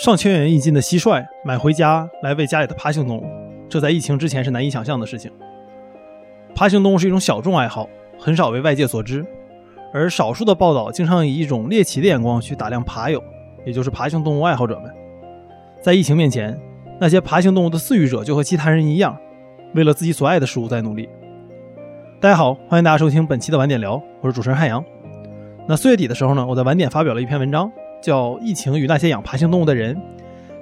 上千元一斤的蟋蟀买回家来喂家里的爬行动物，这在疫情之前是难以想象的事情。爬行动物是一种小众爱好，很少为外界所知，而少数的报道经常以一种猎奇的眼光去打量爬友，也就是爬行动物爱好者们。在疫情面前，那些爬行动物的饲育者就和其他人一样，为了自己所爱的事物在努力。大家好，欢迎大家收听本期的晚点聊，我是主持人汉阳。那四月底的时候呢，我在晚点发表了一篇文章。叫疫情与那些养爬行动物的人，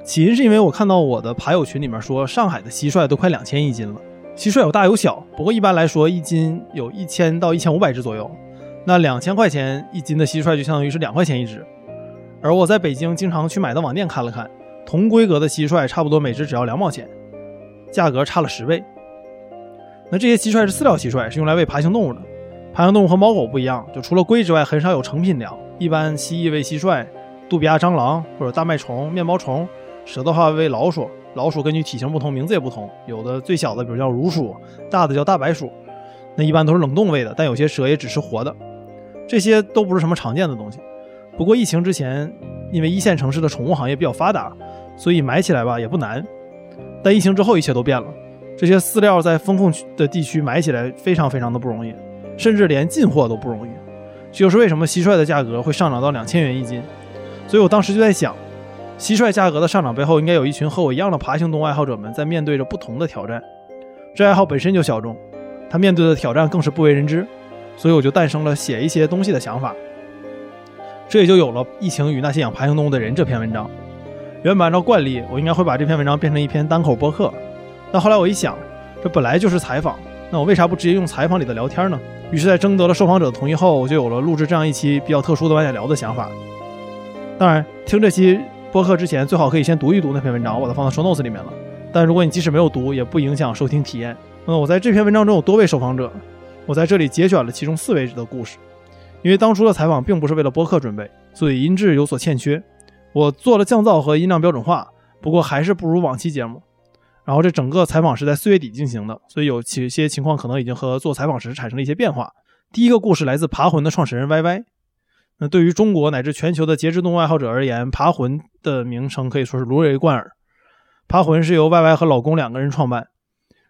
起因是因为我看到我的爬友群里面说，上海的蟋蟀都快两千一斤了。蟋蟀有大有小，不过一般来说一斤有一千到一千五百只左右。那两千块钱一斤的蟋蟀就相当于是两块钱一只。而我在北京经常去买的网店看了看，同规格的蟋蟀差不多每只只要两毛钱，价格差了十倍。那这些蟋蟀是饲料蟋蟀，是用来喂爬行动物的。爬行动物和猫狗不一样，就除了龟之外，很少有成品粮。一般蜥蜴喂蟋蟀。杜比亚蟑螂或者大麦虫、面包虫，蛇的话喂老鼠。老鼠根据体型不同，名字也不同，有的最小的，比如叫乳鼠，大的叫大白鼠。那一般都是冷冻喂的，但有些蛇也只吃活的。这些都不是什么常见的东西。不过疫情之前，因为一线城市的宠物行业比较发达，所以买起来吧也不难。但疫情之后一切都变了，这些饲料在风控的地区买起来非常非常的不容易，甚至连进货都不容易。这就是为什么蟋蟀的价格会上涨到两千元一斤。所以我当时就在想，蟋蟀价格的上涨背后，应该有一群和我一样的爬行动物爱好者们在面对着不同的挑战。这爱好本身就小众，他面对的挑战更是不为人知。所以我就诞生了写一些东西的想法。这也就有了《疫情与那些养爬行动物的人》这篇文章。原本按照惯例，我应该会把这篇文章变成一篇单口播客，但后来我一想，这本来就是采访，那我为啥不直接用采访里的聊天呢？于是，在征得了受访者的同意后，我就有了录制这样一期比较特殊的晚点聊的想法。当然，听这期播客之前，最好可以先读一读那篇文章，我把它放到 show notes 里面了。但如果你即使没有读，也不影响收听体验。那么我在这篇文章中有多位受访者，我在这里节选了其中四位的故事。因为当初的采访并不是为了播客准备，所以音质有所欠缺。我做了降噪和音量标准化，不过还是不如往期节目。然后这整个采访是在四月底进行的，所以有些情况可能已经和做采访时产生了一些变化。第一个故事来自爬魂的创始人 Y Y。那对于中国乃至全球的节肢动物爱好者而言，爬魂的名称可以说是如雷贯耳。爬魂是由 Y Y 和老公两个人创办，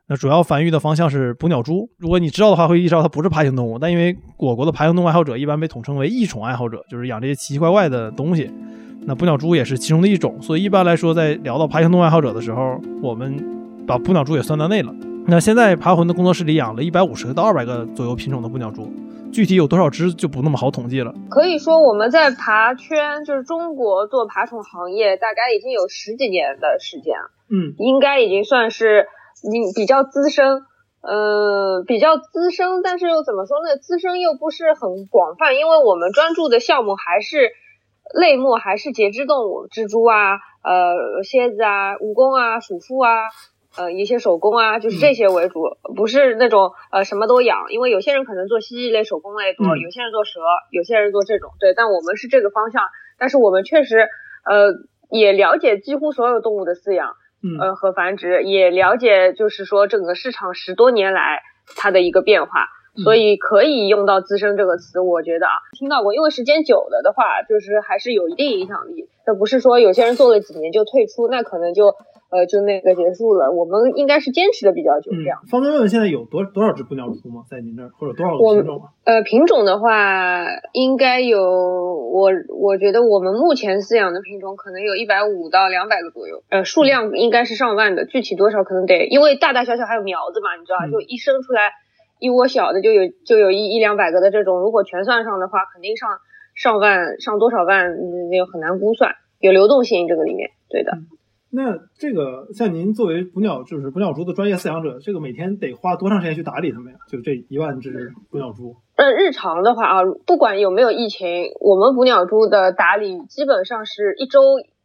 那主要繁育的方向是捕鸟蛛。如果你知道的话，会意识到它不是爬行动物，但因为我国的爬行动物爱好者一般被统称为异宠爱好者，就是养这些奇奇怪怪的东西。那捕鸟蛛也是其中的一种，所以一般来说，在聊到爬行动物爱好者的时候，我们把捕鸟蛛也算到内了。那现在爬魂的工作室里养了一百五十个到二百个左右品种的捕鸟蛛。具体有多少只就不那么好统计了。可以说我们在爬圈，就是中国做爬宠行业，大概已经有十几年的时间了。嗯，应该已经算是你比较资深，呃，比较资深，但是又怎么说呢？资深又不是很广泛，因为我们专注的项目还是类目还是节肢动物，蜘蛛啊，呃，蝎子啊，蜈蚣啊，鼠妇啊。呃，一些手工啊，就是这些为主，不是那种呃什么都养，因为有些人可能做蜥蜴类、手工类多，有些人做蛇，有些人做这种，对，但我们是这个方向，但是我们确实呃也了解几乎所有动物的饲养，呃和繁殖，也了解就是说整个市场十多年来它的一个变化，所以可以用到资深这个词，我觉得啊听到过，因为时间久了的话，就是还是有一定影响力，那不是说有些人做了几年就退出，那可能就。呃，就那个结束了。我们应该是坚持的比较久，这样。方便问问现在有多多少只布鸟出吗？在您那儿，或者多少个品种啊？呃，品种的话，应该有我我觉得我们目前饲养的品种可能有一百五到两百个左右。呃，数量应该是上万的，具体多少可能得，因为大大小小还有苗子嘛，你知道就一生出来一窝小的就有就有一一两百个的这种，如果全算上的话，肯定上上万，上多少万那个很难估算，有流动性这个里面，对的。那这个像您作为捕鸟就是捕鸟蛛的专业饲养者，这个每天得花多长时间去打理它们呀？就这一万只捕鸟蛛。呃，日常的话啊，不管有没有疫情，我们捕鸟蛛的打理基本上是一周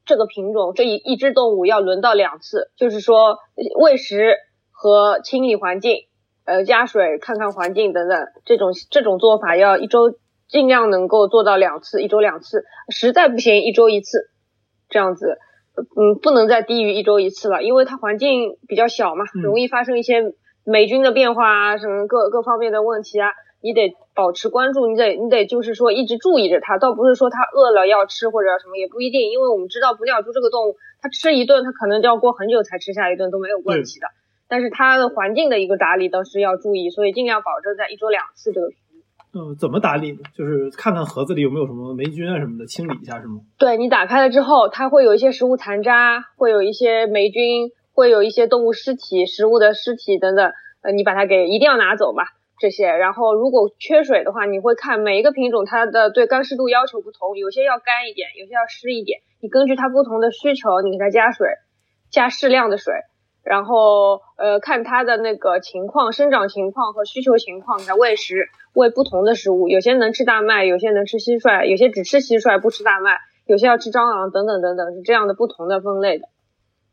这个品种这一一只动物要轮到两次，就是说喂食和清理环境，呃，加水、看看环境等等，这种这种做法要一周尽量能够做到两次，一周两次，实在不行一周一次，这样子。嗯，不能再低于一周一次了，因为它环境比较小嘛，容易发生一些霉菌的变化啊，什么各各方面的问题啊。你得保持关注，你得你得就是说一直注意着它，倒不是说它饿了要吃或者什么也不一定，因为我们知道捕鸟蛛这个动物，它吃一顿它可能就要过很久才吃下一顿都没有问题的，但是它的环境的一个打理倒是要注意，所以尽量保证在一周两次这个。嗯，怎么打理呢？就是看看盒子里有没有什么霉菌啊什么的，清理一下是吗？对你打开了之后，它会有一些食物残渣，会有一些霉菌，会有一些动物尸体、食物的尸体等等，呃，你把它给一定要拿走吧，这些。然后如果缺水的话，你会看每一个品种它的对干湿度要求不同，有些要干一点，有些要湿一点，你根据它不同的需求，你给它加水，加适量的水。然后，呃，看它的那个情况、生长情况和需求情况，给它喂食，喂不同的食物。有些能吃大麦，有些能吃蟋蟀，有些只吃蟋蟀不吃大麦，有些要吃蟑螂等等等等，是这样的不同的分类的。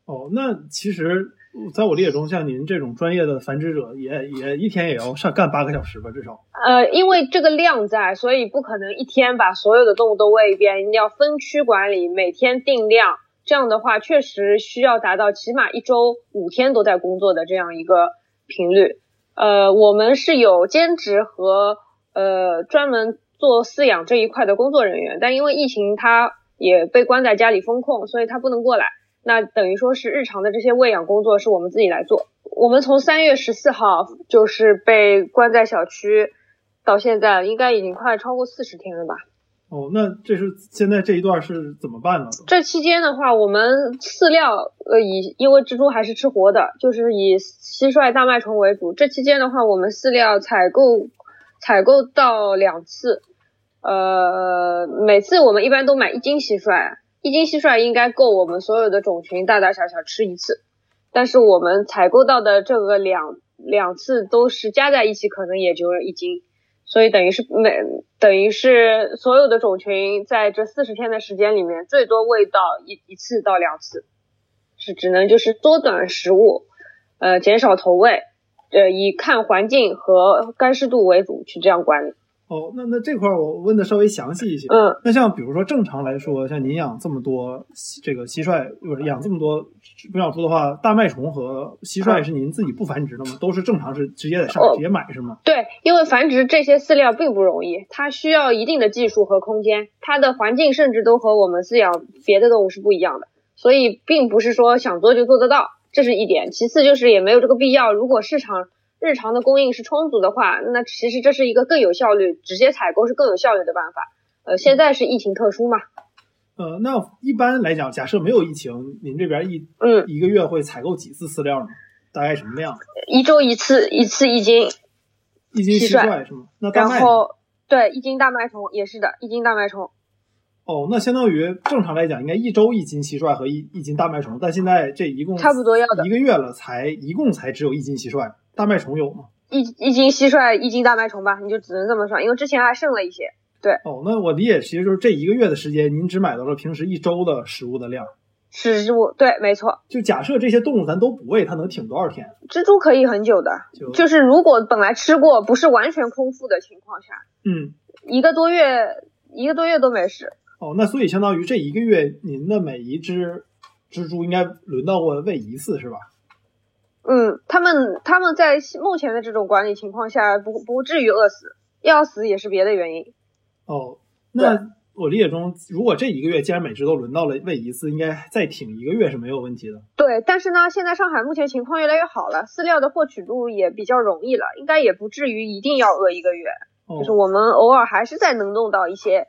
哦，那其实在我理解中，像您这种专业的繁殖者，也也一天也要上干八个小时吧，至少。呃，因为这个量在，所以不可能一天把所有的动物都喂一遍，你要分区管理，每天定量。这样的话，确实需要达到起码一周五天都在工作的这样一个频率。呃，我们是有兼职和呃专门做饲养这一块的工作人员，但因为疫情，他也被关在家里封控，所以他不能过来。那等于说是日常的这些喂养工作是我们自己来做。我们从三月十四号就是被关在小区，到现在应该已经快超过四十天了吧。哦，那这是现在这一段是怎么办呢？这期间的话，我们饲料呃以因为蜘蛛还是吃活的，就是以蟋蟀、大麦虫为主。这期间的话，我们饲料采购采购到两次，呃，每次我们一般都买一斤蟋蟀，一斤蟋蟀应该够我们所有的种群大大小小吃一次。但是我们采购到的这个两两次都是加在一起，可能也就一斤。所以等于是每等于是所有的种群在这四十天的时间里面，最多喂到一一次到两次，是只能就是缩短食物，呃，减少投喂，呃，以看环境和干湿度为主去这样管理。哦，那那这块我问的稍微详细一些。嗯，那像比如说正常来说，像您养这么多这个蟋蟀，不是养这么多捕鸟蛛的话，大麦虫和蟋蟀是您自己不繁殖的吗？都是正常是直接在上海直接买是吗？对，因为繁殖这些饲料并不容易，它需要一定的技术和空间，它的环境甚至都和我们饲养别的动物是不一样的，所以并不是说想做就做得到，这是一点。其次就是也没有这个必要，如果市场。日常的供应是充足的话，那其实这是一个更有效率，直接采购是更有效率的办法。呃，现在是疫情特殊嘛？呃，那一般来讲，假设没有疫情，您这边一嗯一个月会采购几次饲料呢？大概什么量？一周一次，一次一斤。一斤蟋蟀是吗？那大麦？然后对，一斤大麦虫也是的，一斤大麦虫。哦，那相当于正常来讲，应该一周一斤蟋蟀和一一斤大麦虫，但现在这一共差不多要一个月了，才一共才只有一斤蟋蟀。大麦虫有吗？一一斤蟋蟀，一斤大麦虫吧，你就只能这么算，因为之前还剩了一些。对。哦，那我理解其实就是这一个月的时间，您只买到了平时一周的食物的量。食物对，没错。就假设这些动物咱都不喂，它能挺多少天？蜘蛛可以很久的，就就是如果本来吃过，不是完全空腹的情况下，嗯，一个多月，一个多月都没事。哦，那所以相当于这一个月，您的每一只蜘蛛应该轮到过喂一次，是吧？嗯，他们他们在目前的这种管理情况下，不不至于饿死，要死也是别的原因。哦，那我理解中，如果这一个月既然每只都轮到了喂一次，应该再挺一个月是没有问题的。对，但是呢，现在上海目前情况越来越好了，饲料的获取度也比较容易了，应该也不至于一定要饿一个月。就是我们偶尔还是在能弄到一些，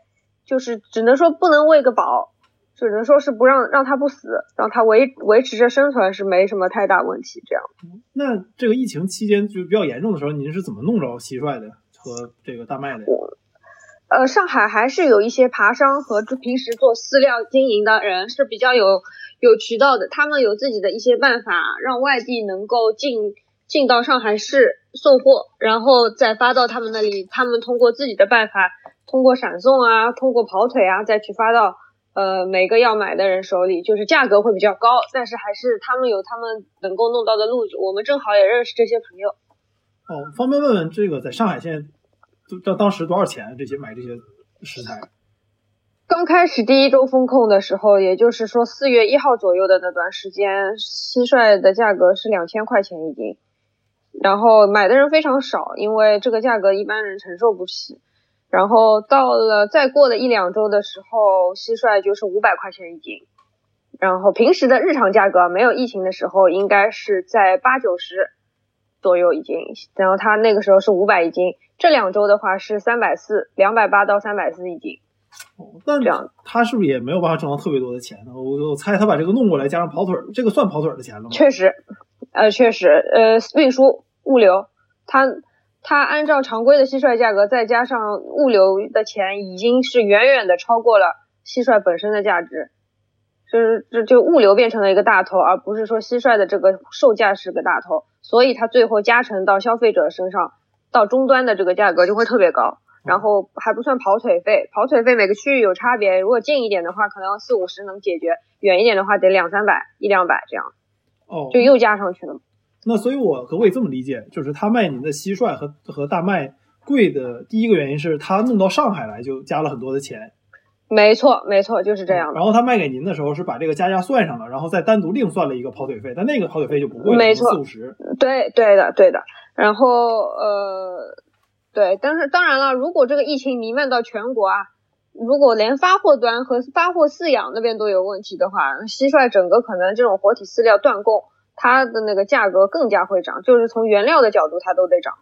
就是只能说不能喂个饱。只能说是不让让它不死，让它维维持着生存是没什么太大问题。这样，那这个疫情期间就比较严重的时候，您是怎么弄着蟋蟀的和这个大麦的？呃，上海还是有一些爬商和平时做饲料经营的人是比较有有渠道的，他们有自己的一些办法，让外地能够进进到上海市送货，然后再发到他们那里，他们通过自己的办法，通过闪送啊，通过跑腿啊，再去发到。呃，每个要买的人手里就是价格会比较高，但是还是他们有他们能够弄到的路子。我们正好也认识这些朋友。哦，方便问问这个在上海现在都当当时多少钱？这些买这些食材？刚开始第一周风控的时候，也就是说四月一号左右的那段时间，蟋蟀的价格是两千块钱一斤。然后买的人非常少，因为这个价格一般人承受不起。然后到了再过了一两周的时候，蟋蟀就是五百块钱一斤。然后平时的日常价格没有疫情的时候，应该是在八九十左右一斤。然后它那个时候是五百一斤，这两周的话是三百四，两百八到三百四一斤。哦，但这样他是不是也没有办法挣到特别多的钱呢？我我猜他把这个弄过来，加上跑腿儿，这个算跑腿儿的钱了吗？确实，呃，确实，呃，运输物流，它它按照常规的蟋蟀价格，再加上物流的钱，已经是远远的超过了蟋蟀本身的价值。就是这就物流变成了一个大头，而不是说蟋蟀的这个售价是个大头，所以它最后加成到消费者身上，到终端的这个价格就会特别高。然后还不算跑腿费，跑腿费每个区域有差别，如果近一点的话，可能四五十能解决；远一点的话，得两三百、一两百这样，哦，就又加上去了。那所以，我可不可以这么理解，就是他卖您的蟋蟀和和大麦贵的第一个原因是他弄到上海来就加了很多的钱，没错，没错，就是这样的。然后他卖给您的时候是把这个加价算上了，然后再单独另算了一个跑腿费，但那个跑腿费就不贵了，没错四五十。对，对的，对的。然后呃，对，但是当然了，如果这个疫情弥漫到全国啊，如果连发货端和发货饲养那边都有问题的话，蟋蟀整个可能这种活体饲料断供，它的那个价格更加会涨，就是从原料的角度它都得涨。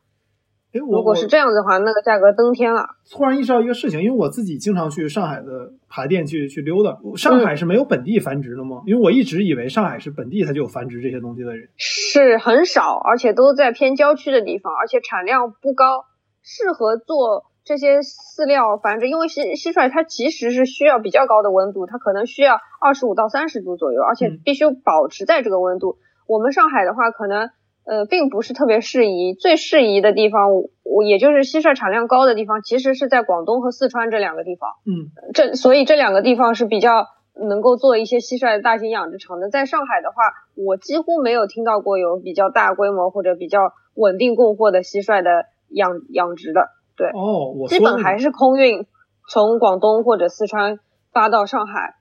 哎，我如果是这样子的话，那个价格登天了。突然意识到一个事情，因为我自己经常去上海的爬店去去溜达，上海是没有本地繁殖的吗？因为我一直以为上海是本地它就有繁殖这些东西的人。是很少，而且都在偏郊区的地方，而且产量不高，适合做这些饲料繁殖。因为蟋蟋蟀它其实是需要比较高的温度，它可能需要二十五到三十度左右，而且嗯必须保持在这个温度。我们上海的话，可能呃并不是特别适宜，最适宜的地方，我我也就是蟋蟀产量高的地方，其实是在广东和四川这两个地方。嗯，这所以这两个地方是比较能够做一些蟋蟀的大型养殖场的。在上海的话，我几乎没有听到过有比较大规模或者比较稳定供货的蟋蟀的养养殖的，哦，我基本还是空运，从广东或者四川发到上海，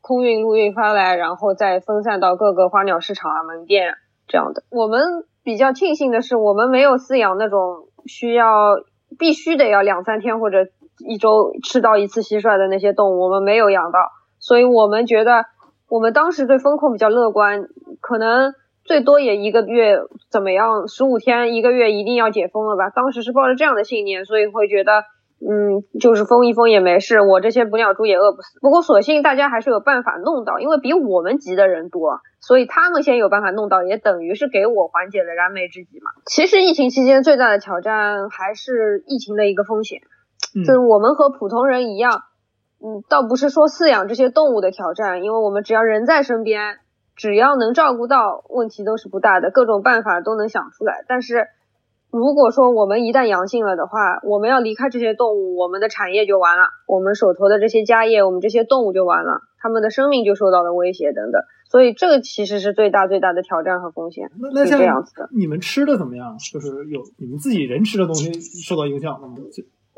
空运陆运发来，然后再分散到各个花鸟市场啊、门店这样的。我们比较庆幸的是，我们没有饲养那种需要必须得要两三天或者一周吃到一次蟋蟀的那些动物，我们没有养到，所以我们觉得我们当时对风控比较乐观，可能最多也一个月怎么样，十五天一个月一定要解封了吧？当时是抱着这样的信念，所以会觉得。嗯，就是封一封也没事，我这些捕鸟蛛也饿不死。不过所幸大家还是有办法弄到，因为比我们急的人多，所以他们先有办法弄到，也等于是给我缓解了燃眉之急嘛。其实疫情期间最大的挑战还是疫情的一个风险，嗯就是我们和普通人一样，嗯，倒不是说饲养这些动物的挑战，因为我们只要人在身边，只要能照顾到，问题都是不大的，各种办法都能想出来。但是如果说我们一旦阳性了的话，我们要离开这些动物，我们的产业就完了，我们手头的这些家业，我们这些动物就完了，它们的生命就受到了威胁等等。所以这个其实是最大最大的挑战和风险，那那像这样子的。你们吃的怎么样？就是有你们自己人吃的东西受到影响了吗？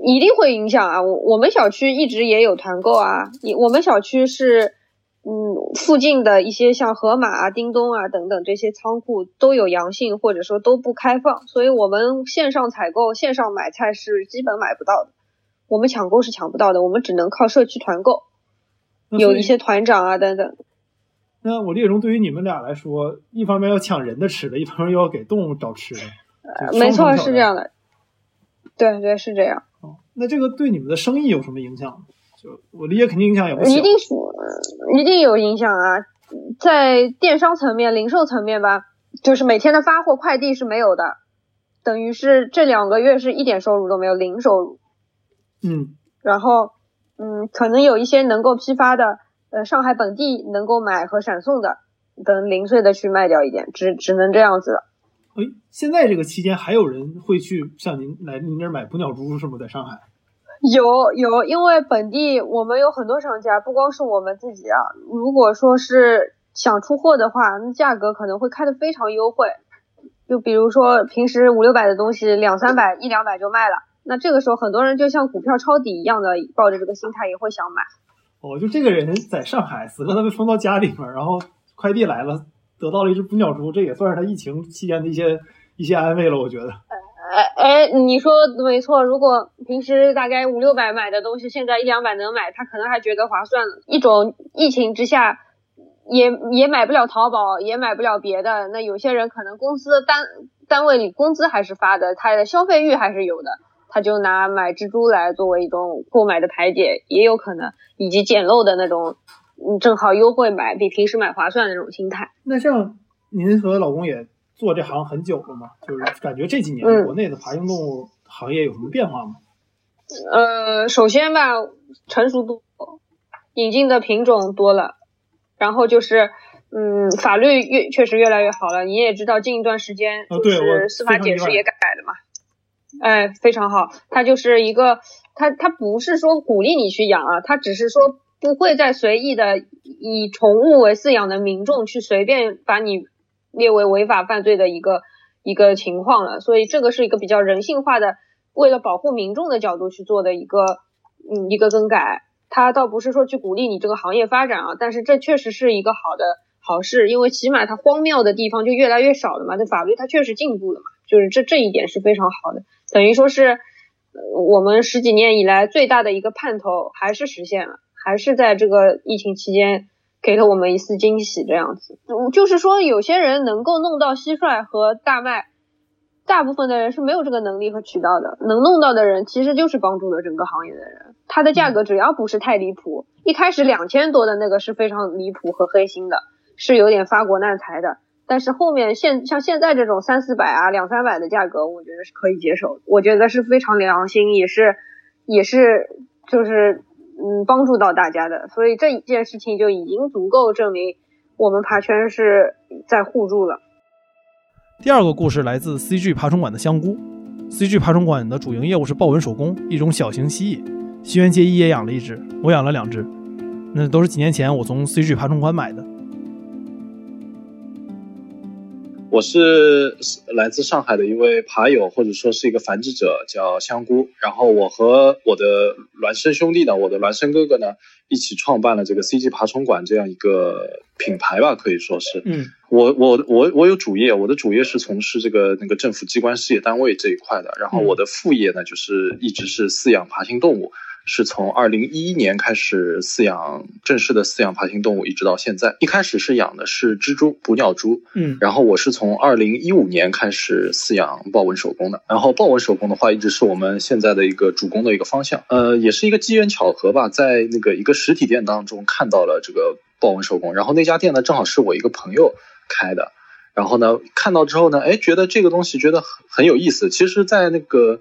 一定会影响啊！我我们小区一直也有团购啊，也我们小区是，嗯，附近的一些像盒马啊、叮咚啊等等这些仓库都有阳性，或者说都不开放，所以我们线上采购、线上买菜是基本买不到的，我们抢购是抢不到的，我们只能靠社区团购，有一些团长啊等等。那我理解中，对于你们俩来说，一方面要抢人的吃的，一方面又要给动物找吃的，呃没错，是这样的。对对，是这样。哦，那这个对你们的生意有什么影响吗？就我理解，肯定影响也不小。一定是呃一定有影响啊，在电商层面、零售层面吧，就是每天的发货快递是没有的，等于是这两个月是一点收入都没有，零收入。嗯，然后，嗯，可能有一些能够批发的，呃，上海本地能够买和闪送的，等零碎的去卖掉一点，只只能这样子了。哎，现在这个期间还有人会去像您来您这儿买捕鸟蛛是吗？在上海？有有，因为本地我们有很多商家，不光是我们自己啊。如果说是想出货的话，那价格可能会开的非常优惠。就比如说平时五六百的东西，两三百、一两百就卖了。那这个时候很多人就像股票抄底一样的，抱着这个心态也会想买。哦，就这个人在上海，死活他被封到家里面，然后快递来了，得到了一只捕鸟蛛，这也算是他疫情期间的一些一些安慰了。我觉得，哎哎，你说没错。如果平时大概五六百买的东西，现在一两百能买，他可能还觉得划算。一种疫情之下。也也买不了淘宝，也买不了别的。那有些人可能公司单单位里工资还是发的，他的消费欲还是有的，他就拿买蜘蛛来作为一种购买的排解，也有可能，以及捡漏的那种，嗯，正好优惠买，比平时买划算的那种心态。那像您和老公也做这行很久了嘛，就是感觉这几年国内的爬行动物行业有什么变化吗？呃，首先吧，成熟度，引进的品种多了。然后就是，嗯，法律越确实越来越好了。你也知道，近一段时间就是司法解释也改了嘛，哎，非常好。它就是一个，它它不是说鼓励你去养啊，它只是说不会再随意的以宠物为饲养的民众去随便把你列为违法犯罪的一个一个情况了。所以这个是一个比较人性化的，为了保护民众的角度去做的一个，嗯，一个更改。它倒不是说去鼓励你这个行业发展啊，但是这确实是一个好的好事，因为起码它荒谬的地方就越来越少了嘛。这法律它确实进步了嘛，就是这这一点是非常好的，等于说是我们十几年以来最大的一个盼头还是实现了，还是在这个疫情期间给了我们一丝惊喜这样子。就是说有些人能够弄到蟋蟀和大麦。大部分的人是没有这个能力和渠道的，能弄到的人其实就是帮助了整个行业的人。它的价格只要不是太离谱，一开始两千多的那个是非常离谱和黑心的，是有点发国难财的。但是后面现像现在这种三四百啊、两三百的价格，我觉得是可以接受，我觉得是非常良心，也是也是就是嗯帮助到大家的。所以这一件事情就已经足够证明我们爬圈是在互助了。第二个故事来自 CG 爬虫馆的香菇。CG 爬虫馆的主营业务是豹纹手工，一种小型蜥蜴。西园结衣也养了一只，我养了两只，那都是几年前我从 CG 爬虫馆买的。我是来自上海的一位爬友，或者说是一个繁殖者，叫香菇。然后我和我的孪生兄弟呢，我的孪生哥哥呢。一起创办了这个 CG 爬虫馆这样一个品牌吧，可以说是。嗯，我我我我有主业，我的主业是从事这个那个政府机关事业单位这一块的，然后我的副业呢，就是一直是饲养爬行动物。是从二零一一年开始饲养正式的饲养爬行动物，一直到现在。一开始是养的是蜘蛛、捕鸟蛛，嗯，然后我是从二零一五年开始饲养豹纹手工的。然后豹纹手工的话，一直是我们现在的一个主攻的一个方向。呃，也是一个机缘巧合吧，在那个一个实体店当中看到了这个豹纹手工，然后那家店呢正好是我一个朋友开的，然后呢看到之后呢，哎，觉得这个东西觉得很很有意思。其实，在那个。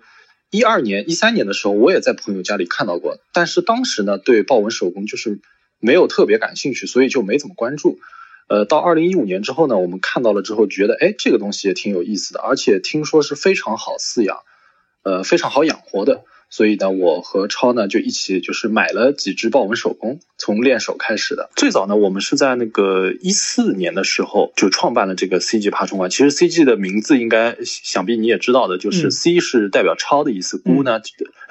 一二年、一三年的时候，我也在朋友家里看到过，但是当时呢，对豹纹手工就是没有特别感兴趣，所以就没怎么关注。呃，到二零一五年之后呢，我们看到了之后，觉得哎，这个东西也挺有意思的，而且听说是非常好饲养，呃，非常好养活的。所以呢，我和超呢就一起就是买了几只豹纹手工，从练手开始的。最早呢，我们是在那个一四年的时候就创办了这个 CG 爬虫馆。其实 CG 的名字应该想必你也知道的，就是 C 是代表超的意思，菇呢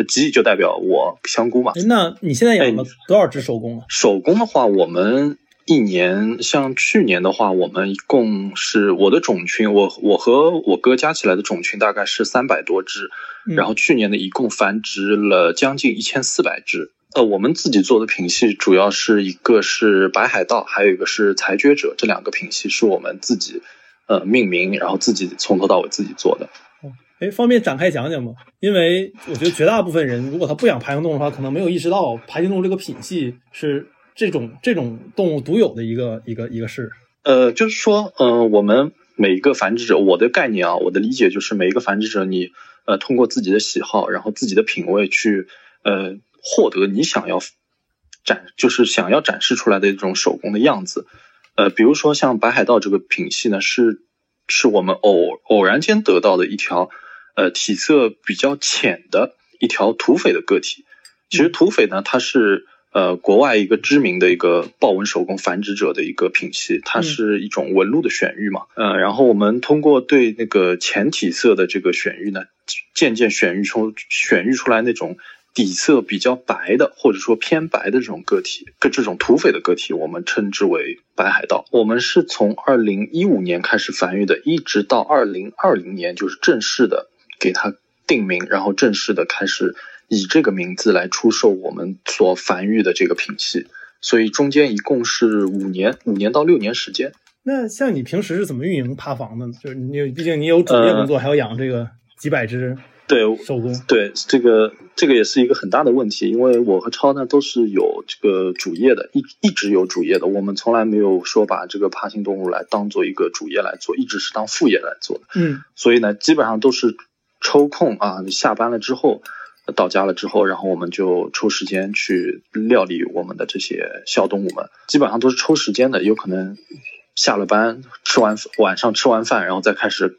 G 就代表我香菇嘛。那你现在养了多少只手工啊？手工的话，我们。一年像去年的话，我们一共是我的种群，我我和我哥加起来的种群大概是三百多只，然后去年呢一共繁殖了将近一千四百只。呃，我们自己做的品系主要是一个是白海盗，还有一个是裁决者，这两个品系是我们自己呃命名，然后自己从头到尾自己做的。哦，哎，方便展开讲讲吗？因为我觉得绝大部分人如果他不养爬行动物的话，可能没有意识到爬行动物这个品系是。这种这种动物独有的一个一个一个事，呃，就是说，嗯，我们每一个繁殖者，我的概念啊，我的理解就是每一个繁殖者，你呃通过自己的喜好，然后自己的品味去呃获得你想要展，就是想要展示出来的一种手工的样子，呃，比如说像白海道这个品系呢，是是我们偶偶然间得到的一条呃体色比较浅的一条土匪的个体，其实土匪呢，它是。呃，国外一个知名的一个豹纹手工繁殖者的一个品系，它是一种纹路的选育嘛。呃，然后我们通过对那个浅体色的这个选育呢，渐渐选育出选育出来那种底色比较白的，或者说偏白的这种个体，跟这种土匪的个体，我们称之为白海盗。我们是从二零一五年开始繁育的，一直到二零二零年，就是正式的给它定名，然后正式的开始以这个名字来出售我们所繁育的这个品系。所以中间一共是五年，五年到六年时间。那像你平时是怎么运营趴房的呢？就是你，毕竟你有主业工作，还要养这个几百只。对手工，对这个这个也是一个很大的问题，因为我和超呢都是有这个主业的，一一直有主业的，我们从来没有说把这个爬行动物来当做一个主业来做，一直是当副业来做的。嗯，所以呢，基本上都是抽空啊，下班了之后，到家了之后，然后我们就抽时间去料理我们的这些小动物们，基本上都是抽时间的，有可能下了班吃完晚上吃完饭，然后再开始。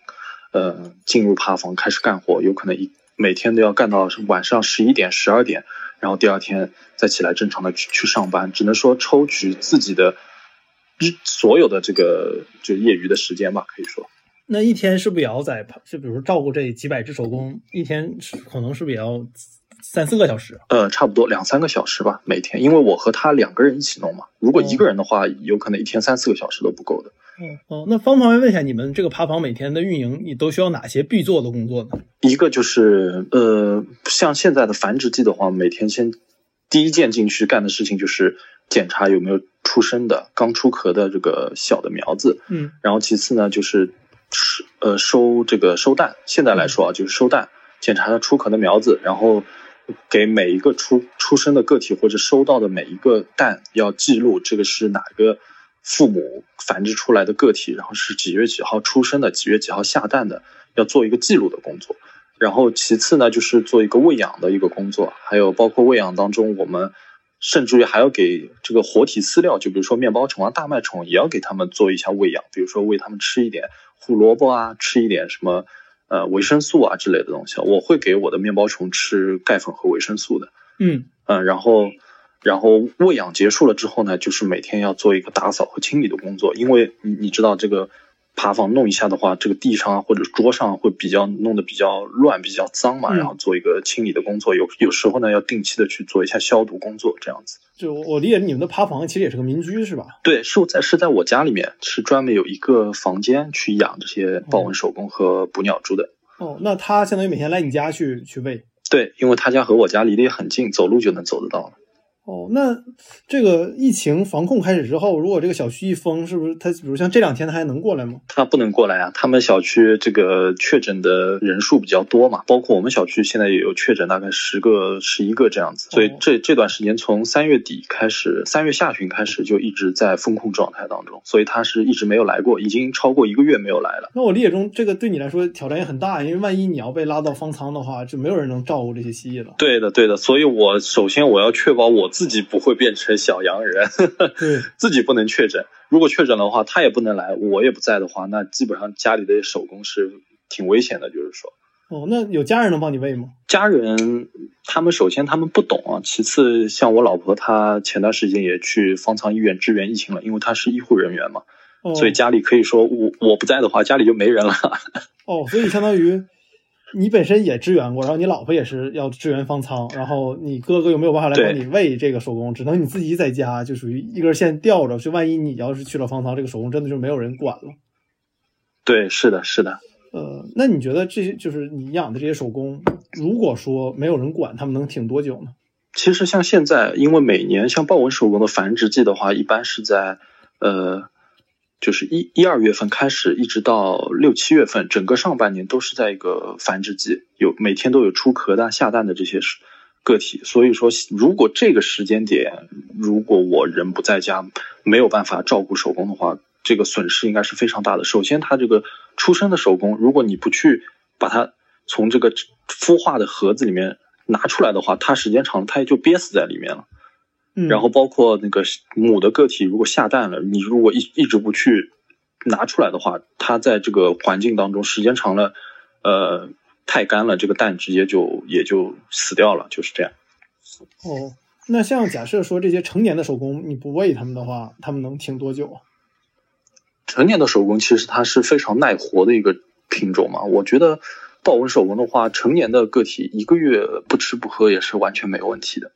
呃，进入爬房开始干活，有可能一每天都要干到晚上十一点、十二点，然后第二天再起来正常的去去上班。只能说抽取自己的日所有的这个就业余的时间吧，可以说。那一天是不是也要在就比如说照顾这几百只手工，一天可能是不是也要三四个小时？呃，差不多两三个小时吧，每天，因为我和他两个人一起弄嘛。如果一个人的话，有可能一天三四个小时都不够的。哦，那方不方便问一下，你们这个爬房每天的运营，你都需要哪些必做的工作呢？一个就是呃，像现在的繁殖季的话，每天先第一件进去干的事情就是检查有没有出生的、刚出壳的这个小的苗子。嗯，然后其次呢，就是收呃收这个收蛋。现在来说啊，就是收蛋，检查它出壳的苗子，然后给每一个出出生的个体或者收到的每一个蛋要记录这个是哪个。父母繁殖出来的个体，然后是几月几号出生的，几月几号下蛋的，要做一个记录的工作。然后其次呢，就是做一个喂养的一个工作，还有包括喂养当中，我们甚至于还要给这个活体饲料，就比如说面包虫啊、大麦虫，也要给他们做一下喂养，比如说喂他们吃一点胡萝卜啊，吃一点什么呃维生素啊之类的东西。我会给我的面包虫吃钙粉和维生素的。嗯嗯，然后。然后喂养结束了之后呢，就是每天要做一个打扫和清理的工作，因为你你知道这个爬房弄一下的话，这个地上或者桌上会比较弄得比较乱、比较脏嘛，然后做一个清理的工作，有有时候呢要定期的去做一下消毒工作，这样子。就我理解，你们的爬房其实也是个民居是吧？对，是在是在我家里面，是专门有一个房间去养这些豹纹守宫和捕鸟蛛的。哦，那他相当于每天来你家去去喂？对，因为他家和我家离得也很近，走路就能走得到。哦，那这个疫情防控开始之后，如果这个小区一封，是不是他比如像这两天他还能过来吗？他不能过来啊，他们小区这个确诊的人数比较多嘛，包括我们小区现在也有确诊，大概十个、十一个这样子。所以这这段时间从三月底开始，三月下旬开始就一直在封控状态当中，所以他是一直没有来过，已经超过一个月没有来了。那我理解中，这个对你来说挑战也很大，因为万一你要被拉到方舱的话，就没有人能照顾这些蜥蜴了。对的，对的，所以我首先我要确保我。自己不会变成小洋人，对，自己不能确诊。如果确诊的话，他也不能来，我也不在的话，那基本上家里的手工是挺危险的。就是说，哦，那有家人能帮你喂吗？家人他们首先他们不懂啊，其次像我老婆，她前段时间也去方舱医院支援疫情了，因为她是医护人员嘛，所以家里可以说我我不在的话，家里就没人了。哦，所以相当于。你本身也支援过，然后你老婆也是要支援方舱，然后你哥哥又没有办法来帮你喂这个手工？只能你自己在家，就属于一根线吊着。就万一你要是去了方舱，这个手工真的就没有人管了。对，是的，是的。呃，那你觉得这些就是你养的这些手工，如果说没有人管，他们能挺多久呢？其实像现在，因为每年像豹纹手工的繁殖季的话，一般是在呃。就是一一二月份开始，一直到六七月份，整个上半年都是在一个繁殖季，有每天都有出壳的、下蛋的这些个体。所以说，如果这个时间点，如果我人不在家，没有办法照顾手工的话，这个损失应该是非常大的。首先，它这个出生的手工，如果你不去把它从这个孵化的盒子里面拿出来的话，它时间长了，它也就憋死在里面了。然后包括那个母的个体，如果下蛋了，你如果一一直不去拿出来的话，它在这个环境当中时间长了，呃，太干了，这个蛋直接就也就死掉了，就是这样。哦，那像假设说这些成年的手工你不喂它们的话，它们能挺多久啊？成年的手工其实它是非常耐活的一个品种嘛，我觉得豹纹手工的话，成年的个体一个月不吃不喝也是完全没有问题的。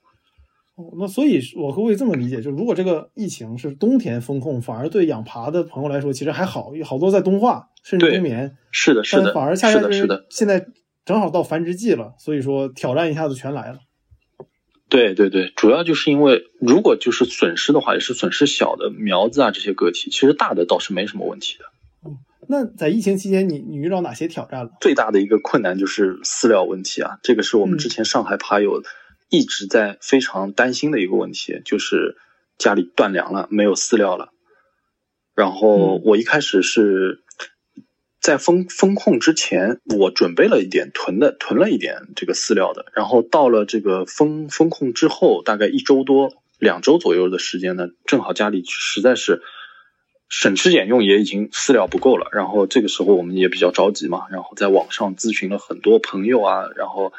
哦，那所以我会不会这么理解？就如果这个疫情是冬天封控，反而对养爬的朋友来说其实还好，有好多在冬化甚至冬眠。是的，是的，反而恰恰是的，现在正好到繁殖季了，所以说挑战一下子全来了。对对对，主要就是因为如果就是损失的话，也是损失小的苗子啊这些个体，其实大的倒是没什么问题的。嗯，那在疫情期间，你你遇到哪些挑战了？最大的一个困难就是饲料问题啊，这个是我们之前上海爬友。一直在非常担心的一个问题，就是家里断粮了，没有饲料了。然后我一开始是在封封控之前，我准备了一点囤的，囤了一点这个饲料的。然后到了这个封封控之后，大概一周多、两周左右的时间呢，正好家里实在是省吃俭用，也已经饲料不够了。然后这个时候我们也比较着急嘛，然后在网上咨询了很多朋友啊，然后。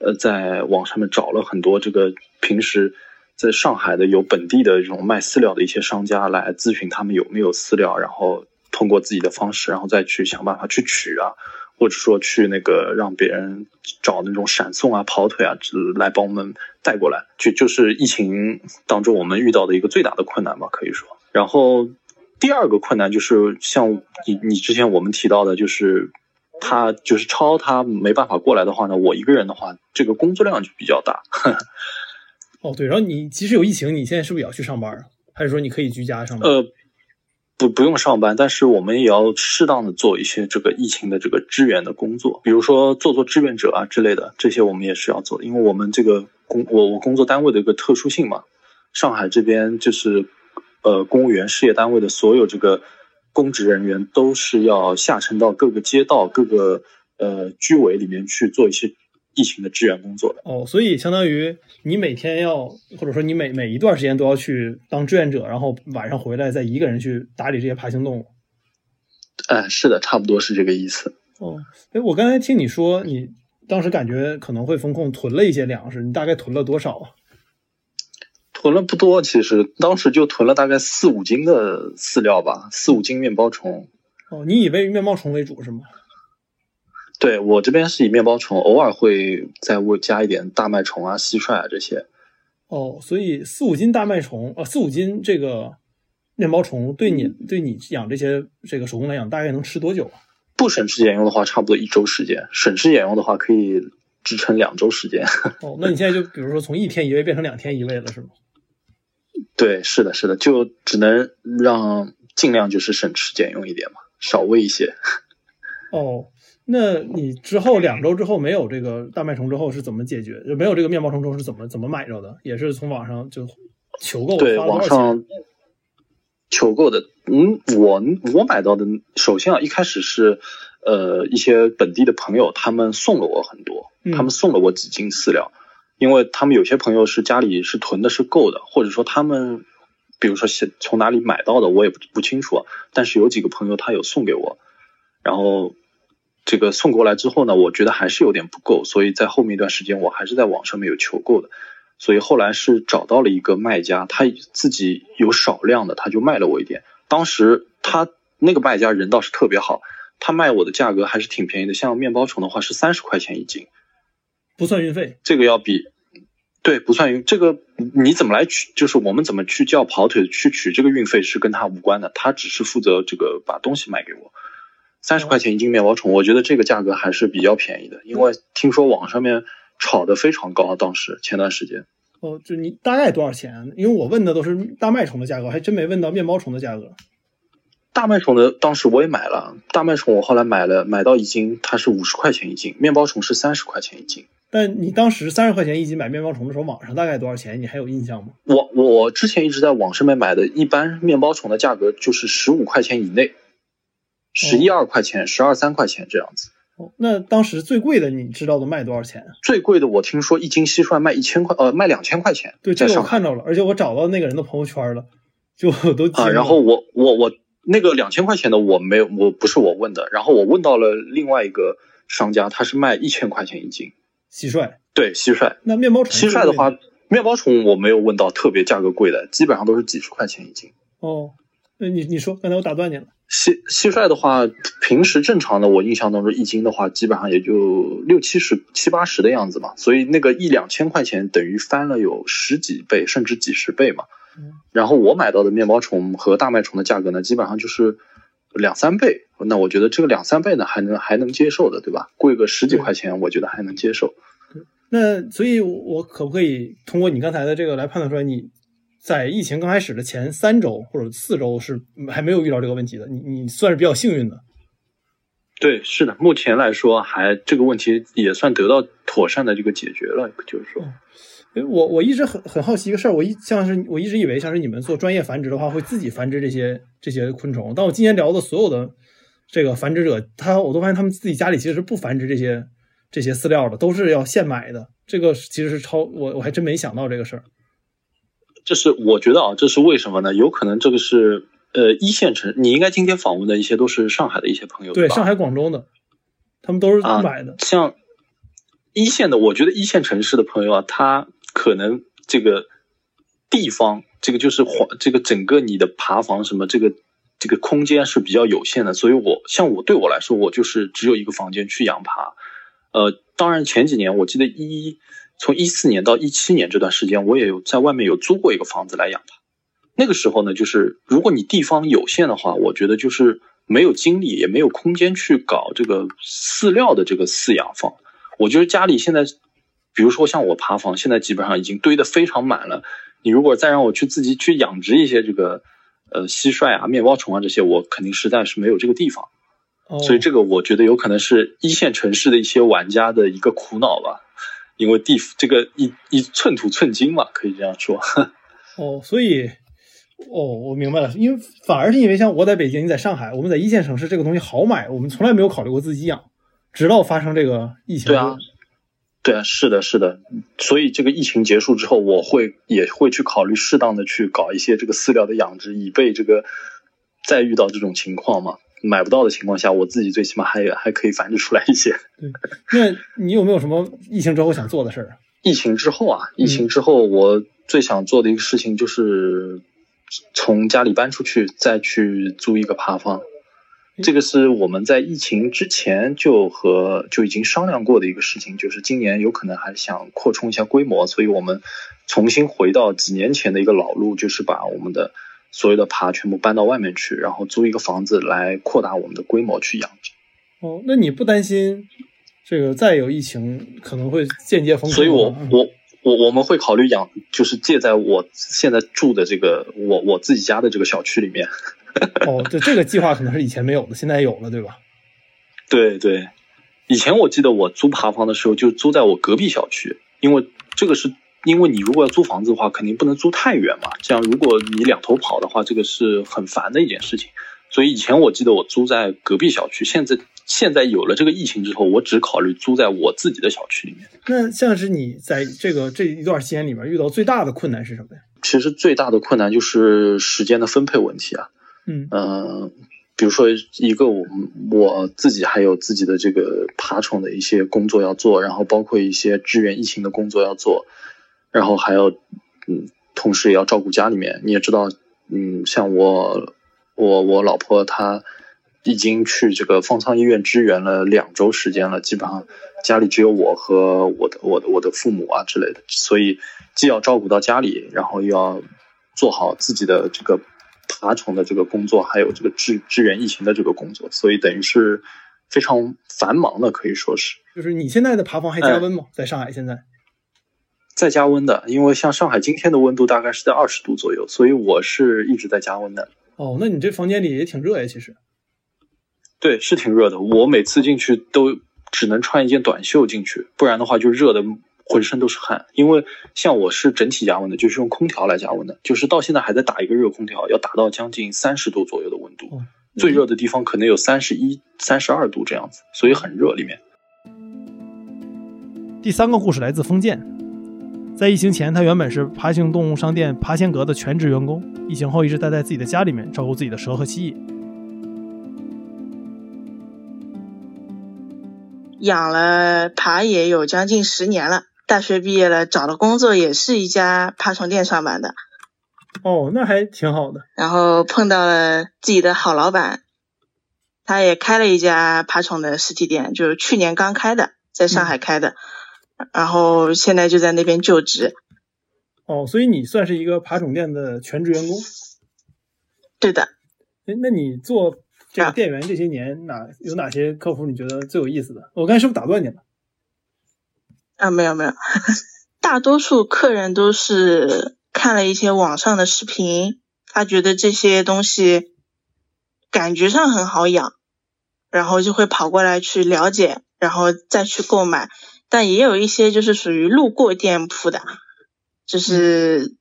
呃，在网上面找了很多这个平时在上海的有本地的这种卖饲料的一些商家来咨询他们有没有饲料，然后通过自己的方式，然后再去想办法去取啊，或者说去那个让别人找那种闪送啊、跑腿啊，来帮我们带过来。就就是疫情当中我们遇到的一个最大的困难吧，可以说。然后第二个困难就是像你你之前我们提到的，就是。他就是超，他没办法过来的话呢，我一个人的话，这个工作量就比较大。哦，对，然后你即使有疫情，你现在是不是也要去上班啊？还是说你可以居家上班？呃，不，不用上班，但是我们也要适当的做一些这个疫情的这个支援的工作，比如说做做志愿者啊之类的，这些我们也是要做，因为我们这个工我我工作单位的一个特殊性嘛，上海这边就是呃公务员事业单位的所有这个。公职人员都是要下沉到各个街道、各个呃居委里面去做一些疫情的支援工作的。哦，所以相当于你每天要，或者说你每每一段时间都要去当志愿者，然后晚上回来再一个人去打理这些爬行动物。哎，是的，差不多是这个意思。哦，哎，我刚才听你说，你当时感觉可能会风控囤了一些粮食，你大概囤了多少啊？囤了不多，其实当时就囤了大概四五斤的饲料吧，四五斤面包虫。哦，你以为面包虫为主是吗？对我这边是以面包虫，偶尔会再喂加一点大麦虫啊、蟋蟀啊这些。哦，所以四五斤大麦虫，呃，四五斤这个面包虫，对你对你养这些这个手工来讲，大概能吃多久啊？不省吃俭用的话，差不多一周时间；省吃俭用的话，可以支撑两周时间。哦，那你现在就比如说从一天一喂变成两天一喂了，是吗？对，是的，是的，就只能让尽量就是省吃俭用一点嘛，少喂一些。哦，那你之后两周之后没有这个大麦虫之后是怎么解决？就没有这个面包虫之后是怎么怎么买着的？也是从网上就求购，对，网上求购的。嗯，我我买到的，首先啊，一开始是呃一些本地的朋友，他们送了我很多，他们送了我几斤饲料。因为他们有些朋友是家里是囤的是够的，或者说他们，比如说是从哪里买到的，我也不不清楚。但是有几个朋友他有送给我，然后这个送过来之后呢，我觉得还是有点不够，所以在后面一段时间我还是在网上面有求购的。所以后来是找到了一个卖家，他自己有少量的，他就卖了我一点。当时他那个卖家人倒是特别好，他卖我的价格还是挺便宜的，像面包虫的话是三十块钱一斤。不算运费，这个要比，对，不算运，这个你怎么来取？就是我们怎么去叫跑腿去取这个运费是跟他无关的，他只是负责这个把东西卖给我。三十块钱一斤面包虫，我觉得这个价格还是比较便宜的，因为听说网上面炒的非常高，当时前段时间。哦，就你大概多少钱？因为我问的都是大麦虫的价格，还真没问到面包虫的价格。大麦虫的当时我也买了，大麦虫我后来买了，买到一斤它是五十块钱一斤，面包虫是三十块钱一斤。但你当时三十块钱一斤买面包虫的时候，网上大概多少钱？你还有印象吗？我我之前一直在网上面买的，一般面包虫的价格就是十五块钱以内，十一二块钱、十二三块钱这样子。哦，那当时最贵的你知道的卖多少钱？最贵的我听说一斤蟋蟀卖一千块，呃，卖两千块钱。对，这个我看到了，而且我找到那个人的朋友圈了，就都啊。然后我我我那个两千块钱的我没有，我不是我问的，然后我问到了另外一个商家，他是卖一千块钱一斤。蟋蟀对蟋蟀，那面包虫蟋蟀的话，面包虫我没有问到特别价格贵的，基本上都是几十块钱一斤。哦，那你你说，刚才我打断你了。蟋蟋蟀的话，平时正常的，我印象当中一斤的话，基本上也就六七十、七八十的样子嘛。所以那个一两千块钱等于翻了有十几倍，甚至几十倍嘛。然后我买到的面包虫和大麦虫的价格呢，基本上就是两三倍。那我觉得这个两三倍呢，还能还能接受的，对吧？贵个十几块钱，我觉得还能接受。那所以，我可不可以通过你刚才的这个来判断出来，你在疫情刚开始的前三周或者四周是还没有遇到这个问题的？你你算是比较幸运的。对，是的，目前来说还这个问题也算得到妥善的这个解决了，就是说。哎，我我一直很很好奇一个事儿，我一像是我一直以为像是你们做专业繁殖的话，会自己繁殖这些这些昆虫。但我今天聊的所有的这个繁殖者，他我都发现他们自己家里其实是不繁殖这些这些饲料的，都是要现买的。这个其实是超我我还真没想到这个事儿。这是我觉得啊，这是为什么呢？有可能这个是呃一线城，你应该今天访问的一些都是上海的一些朋友，对上海、广州的，他们都是买的。像一线的，我觉得一线城市的朋友啊，他。可能这个地方，这个就是环，这个整个你的爬房什么，这个这个空间是比较有限的，所以我像我对我来说，我就是只有一个房间去养爬。呃，当然前几年我记得一从一四年到一七年这段时间，我也有在外面有租过一个房子来养爬。那个时候呢，就是如果你地方有限的话，我觉得就是没有精力也没有空间去搞这个饲料的这个饲养房。我觉得家里现在。比如说像我爬房，现在基本上已经堆得非常满了。你如果再让我去自己去养殖一些这个呃蟋蟀啊、面包虫啊这些，我肯定实在是没有这个地方。所以这个我觉得有可能是一线城市的一些玩家的一个苦恼吧，因为地这个一一寸土寸金嘛，可以这样说。哦，所以哦，我明白了，因为反而是因为像我在北京，你在上海，我们在一线城市这个东西好买，我们从来没有考虑过自己养，直到发生这个疫情。对啊。对啊，是的，是的，所以这个疫情结束之后，我会也会去考虑适当的去搞一些这个饲料的养殖，以备这个再遇到这种情况嘛，买不到的情况下，我自己最起码还还可以繁殖出来一些。对，那你有没有什么疫情之后想做的事儿？疫情之后啊，疫情之后，我最想做的一个事情就是从家里搬出去，再去租一个爬房。这个是我们在疫情之前就和就已经商量过的一个事情，就是今年有可能还想扩充一下规模，所以我们重新回到几年前的一个老路，就是把我们的所有的爬全部搬到外面去，然后租一个房子来扩大我们的规模去养殖。哦，那你不担心这个再有疫情可能会间接封？所以我我我我们会考虑养，就是借在我现在住的这个我我自己家的这个小区里面。哦，就这个计划可能是以前没有的，现在有了，对吧？对对，以前我记得我租爬房的时候就租在我隔壁小区，因为这个是因为你如果要租房子的话，肯定不能租太远嘛。这样如果你两头跑的话，这个是很烦的一件事情。所以以前我记得我租在隔壁小区，现在现在有了这个疫情之后，我只考虑租在我自己的小区里面。那像是你在这个这一段时间里面遇到最大的困难是什么呀？其实最大的困难就是时间的分配问题啊。嗯比如说一个我我自己还有自己的这个爬虫的一些工作要做，然后包括一些支援疫情的工作要做，然后还要嗯，同时也要照顾家里面。你也知道，嗯，像我我我老婆她已经去这个方舱医院支援了两周时间了，基本上家里只有我和我的我的我的父母啊之类的，所以既要照顾到家里，然后又要做好自己的这个。爬虫的这个工作，还有这个支支援疫情的这个工作，所以等于是非常繁忙的，可以说是。就是你现在的爬房还加温吗？在上海现在在加温的，因为像上海今天的温度大概是在二十度左右，所以我是一直在加温的。哦，那你这房间里也挺热呀，其实。对，是挺热的。我每次进去都只能穿一件短袖进去，不然的话就热的。浑身都是汗，因为像我是整体加温的，就是用空调来加温的，就是到现在还在打一个热空调，要达到将近三十度左右的温度，最热的地方可能有三十一、三十二度这样子，所以很热里面。第三个故事来自封建，在疫情前，他原本是爬行动物商店爬仙阁的全职员工，疫情后一直待在自己的家里面照顾自己的蛇和蜥蜴，养了爬也有将近十年了。大学毕业了，找的工作也是一家爬虫店上班的。哦，那还挺好的。然后碰到了自己的好老板，他也开了一家爬虫的实体店，就是去年刚开的，在上海开的，然后现在就在那边就职。哦，所以你算是一个爬虫店的全职员工？对的。哎，那你做这个店员这些年，哪有哪些客户你觉得最有意思的？我刚才是不是打断你了？啊，没有没有，大多数客人都是看了一些网上的视频，他觉得这些东西感觉上很好养，然后就会跑过来去了解，然后再去购买。但也有一些就是属于路过店铺的。就是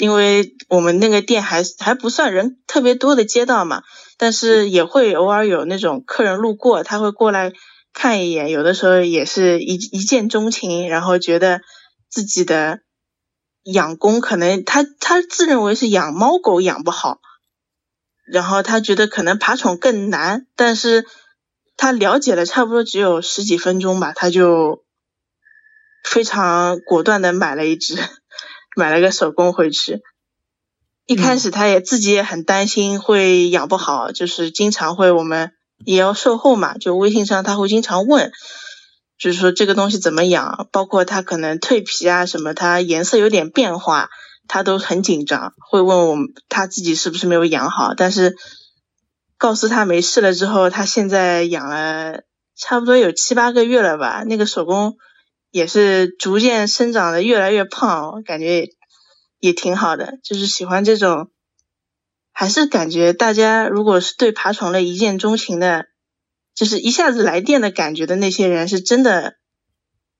因为我们那个店还还不算人特别多的街道嘛，但是也会偶尔有那种客人路过，他会过来看一眼，有的时候也是一一见钟情，然后觉得自己的养工可能他他自认为是养猫狗养不好，然后他觉得可能爬宠更难，但是他了解了差不多只有十几分钟吧，他就非常果断的买了一只。买了个手工回去，一开始他也自己也很担心会养不好，就是经常会我们也要售后嘛，就微信上他会经常问，就是说这个东西怎么养，包括它可能蜕皮啊什么，它颜色有点变化，他都很紧张，会问我们他自己是不是没有养好，但是告诉他没事了之后，他现在养了差不多有七八个月了吧，那个手工。也是逐渐生长的越来越胖，感觉也挺好的。就是喜欢这种，还是感觉大家如果是对爬虫类一见钟情的，就是一下子来电的感觉的那些人，是真的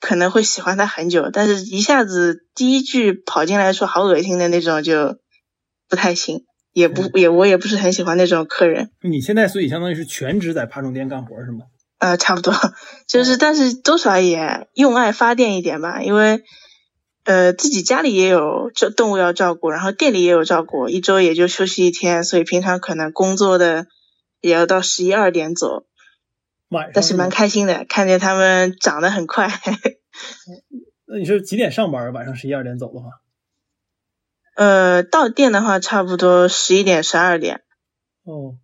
可能会喜欢它很久。但是一下子第一句跑进来说好恶心的那种，就不太行。也不也我也不是很喜欢那种客人。你现在所以相当于是全职在爬虫店干活是吗？呃，差不多，就是，但是多少也用爱发电一点吧，因为，呃，自己家里也有这动物要照顾，然后店里也有照顾，一周也就休息一天，所以平常可能工作的也要到十一二点走，但是蛮开心的，看见他们长得很快。那你是几点上班？晚上十一二点走的话？呃，到店的话，差不多十一点十二点。哦。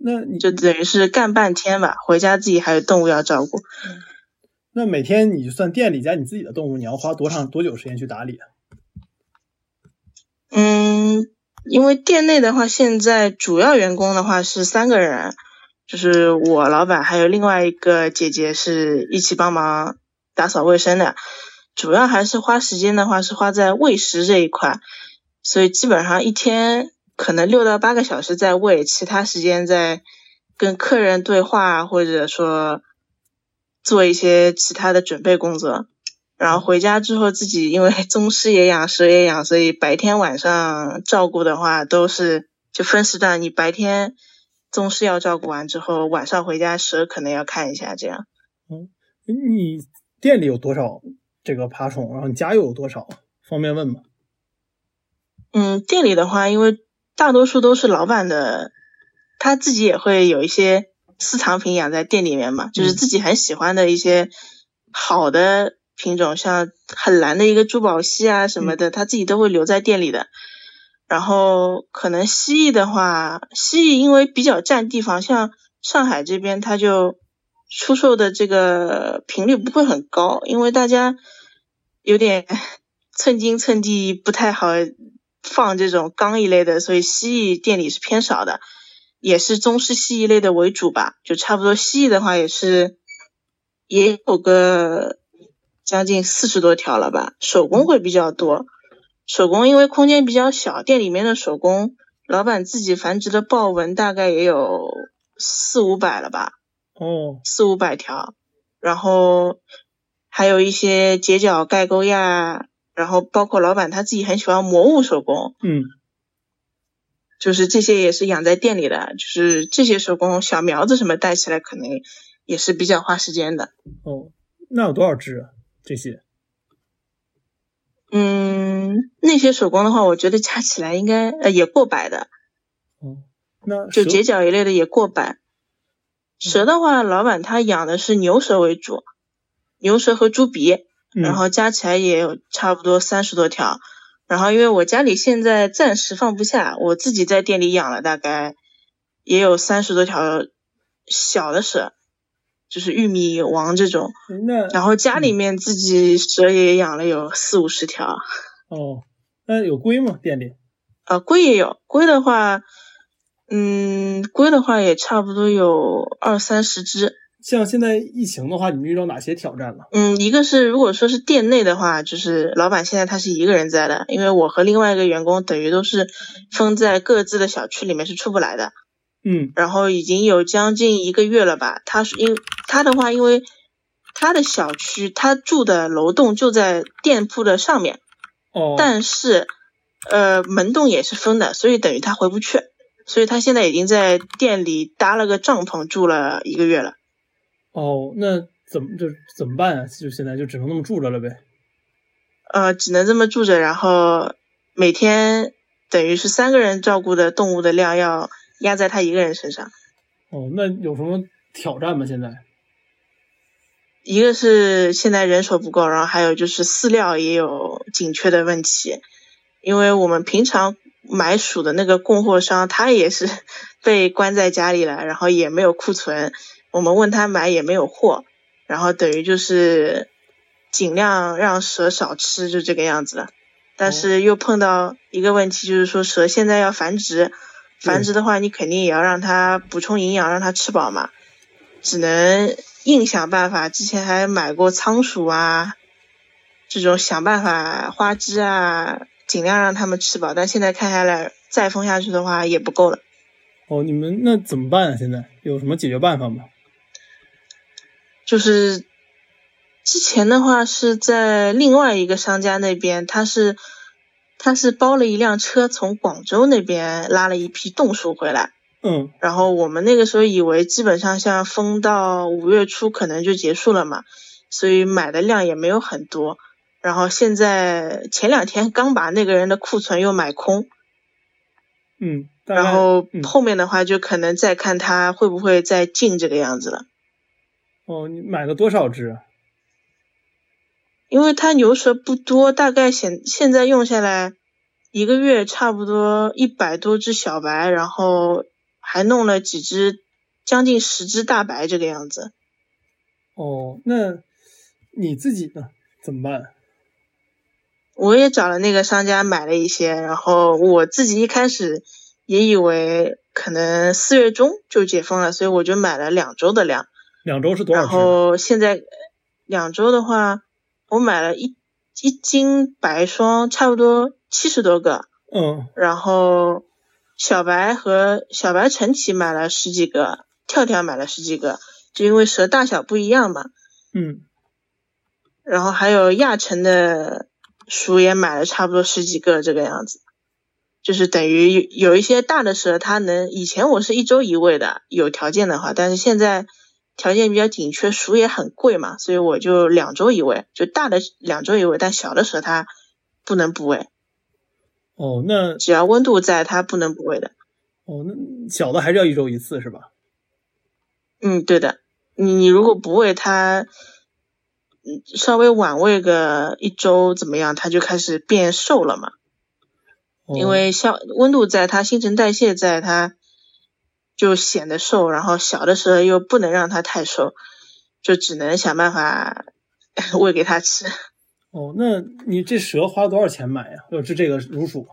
那你就等于是干半天吧，回家自己还有动物要照顾。那每天你算店里加你自己的动物，你要花多长多久时间去打理？嗯，因为店内的话，现在主要员工的话是三个人，就是我老板还有另外一个姐姐是一起帮忙打扫卫生的。主要还是花时间的话是花在喂食这一块，所以基本上一天。可能六到八个小时在喂，其他时间在跟客人对话，或者说做一些其他的准备工作。然后回家之后，自己因为 宗师也养，蛇也养，所以白天晚上照顾的话都是就分时段。你白天宗师要照顾完之后，晚上回家蛇可能要看一下这样。嗯，你店里有多少这个爬虫？然后你家又有多少？方便问吗？嗯，店里的话，因为大多数都是老板的，他自己也会有一些私藏品养在店里面嘛，就是自己很喜欢的一些好的品种，像很蓝的一个珠宝蜥啊什么的，他自己都会留在店里的。然后可能蜥蜴的话，蜥蜴因为比较占地方，像上海这边，它就出售的这个频率不会很高，因为大家有点 寸金寸地，不太好。放这种缸一类的，所以蜥蜴店里是偏少的，也是中式蜥蜴类的为主吧。就差不多蜥蜴的话，也是也有个将近四十多条了吧。手工会比较多，手工因为空间比较小，店里面的手工老板自己繁殖的豹纹大概也有四五百了吧。哦，四五百条，然后还有一些结角盖沟亚。然后包括老板他自己很喜欢魔物手工，嗯，就是这些也是养在店里的，就是这些手工小苗子什么带起来可能也是比较花时间的。哦，那有多少只啊？这些？嗯，那些手工的话，我觉得加起来应该呃也过百的。哦，那就结角一类的也过百。蛇的话，老板他养的是牛蛇为主，牛蛇和猪鼻。然后加起来也有差不多三十多条，然后因为我家里现在暂时放不下，我自己在店里养了大概也有三十多条小的蛇，就是玉米王这种。那然后家里面自己蛇也养了有四五十条。哦，那有龟吗？店里？啊，龟也有。龟的话，嗯，龟的话也差不多有二三十只。像现在疫情的话，你们遇到哪些挑战了？嗯，一个是如果说是店内的话，就是老板现在他是一个人在的，因为我和另外一个员工等于都是封在各自的小区里面是出不来的。嗯，然后已经有将近一个月了吧。他是因他的话，因为他的小区他住的楼栋就在店铺的上面，哦，但是呃门洞也是封的，所以等于他回不去，所以他现在已经在店里搭了个帐篷住了一个月了。哦，那怎么就怎么办啊？就现在就只能那么住着了呗。呃，只能这么住着，然后每天等于是三个人照顾的动物的量要压在他一个人身上。哦，那有什么挑战吗？现在？一个是现在人手不够，然后还有就是饲料也有紧缺的问题，因为我们平常买鼠的那个供货商他也是 被关在家里了，然后也没有库存，我们问他买也没有货，然后等于就是尽量让蛇少吃，就这个样子了。但是又碰到一个问题，就是说蛇现在要繁殖，繁殖的话你肯定也要让它补充营养，让它吃饱嘛，只能。硬想办法，之前还买过仓鼠啊，这种想办法花枝啊，尽量让它们吃饱。但现在看下来，再封下去的话也不够了。哦，你们那怎么办啊？现在有什么解决办法吗？就是之前的话是在另外一个商家那边，他是他是包了一辆车从广州那边拉了一批冻鼠回来。嗯，然后我们那个时候以为基本上像封到五月初可能就结束了嘛，所以买的量也没有很多。然后现在前两天刚把那个人的库存又买空，嗯，然后后面的话就可能再看他会不会再进这个样子了。哦，你买了多少只？因为它牛舌不多，大概现现在用下来一个月差不多一百多只小白，然后。还弄了几只，将近十只大白这个样子。哦，那你自己呢？怎么办？我也找了那个商家买了一些，然后我自己一开始也以为可能四月中就解封了，所以我就买了两周的量。两周是多少然后现在两周的话，我买了一一斤白霜，差不多七十多个。嗯。然后。小白和小白晨起买了十几个，跳跳买了十几个，就因为蛇大小不一样嘛。嗯。然后还有亚成的鼠也买了差不多十几个这个样子，就是等于有有一些大的蛇，它能以前我是一周一喂的，有条件的话，但是现在条件比较紧缺，鼠也很贵嘛，所以我就两周一喂，就大的两周一喂，但小的蛇它不能不喂。哦，那只要温度在，它不能不喂的。哦，那小的还是要一周一次是吧？嗯，对的。你你如果不喂它，嗯，稍微晚喂个一周怎么样，它就开始变瘦了嘛。因为像温度在，它新陈代谢在，它就显得瘦。然后小的时候又不能让它太瘦，就只能想办法 喂给它吃。哦，那你这蛇花了多少钱买呀？就这个乳鼠，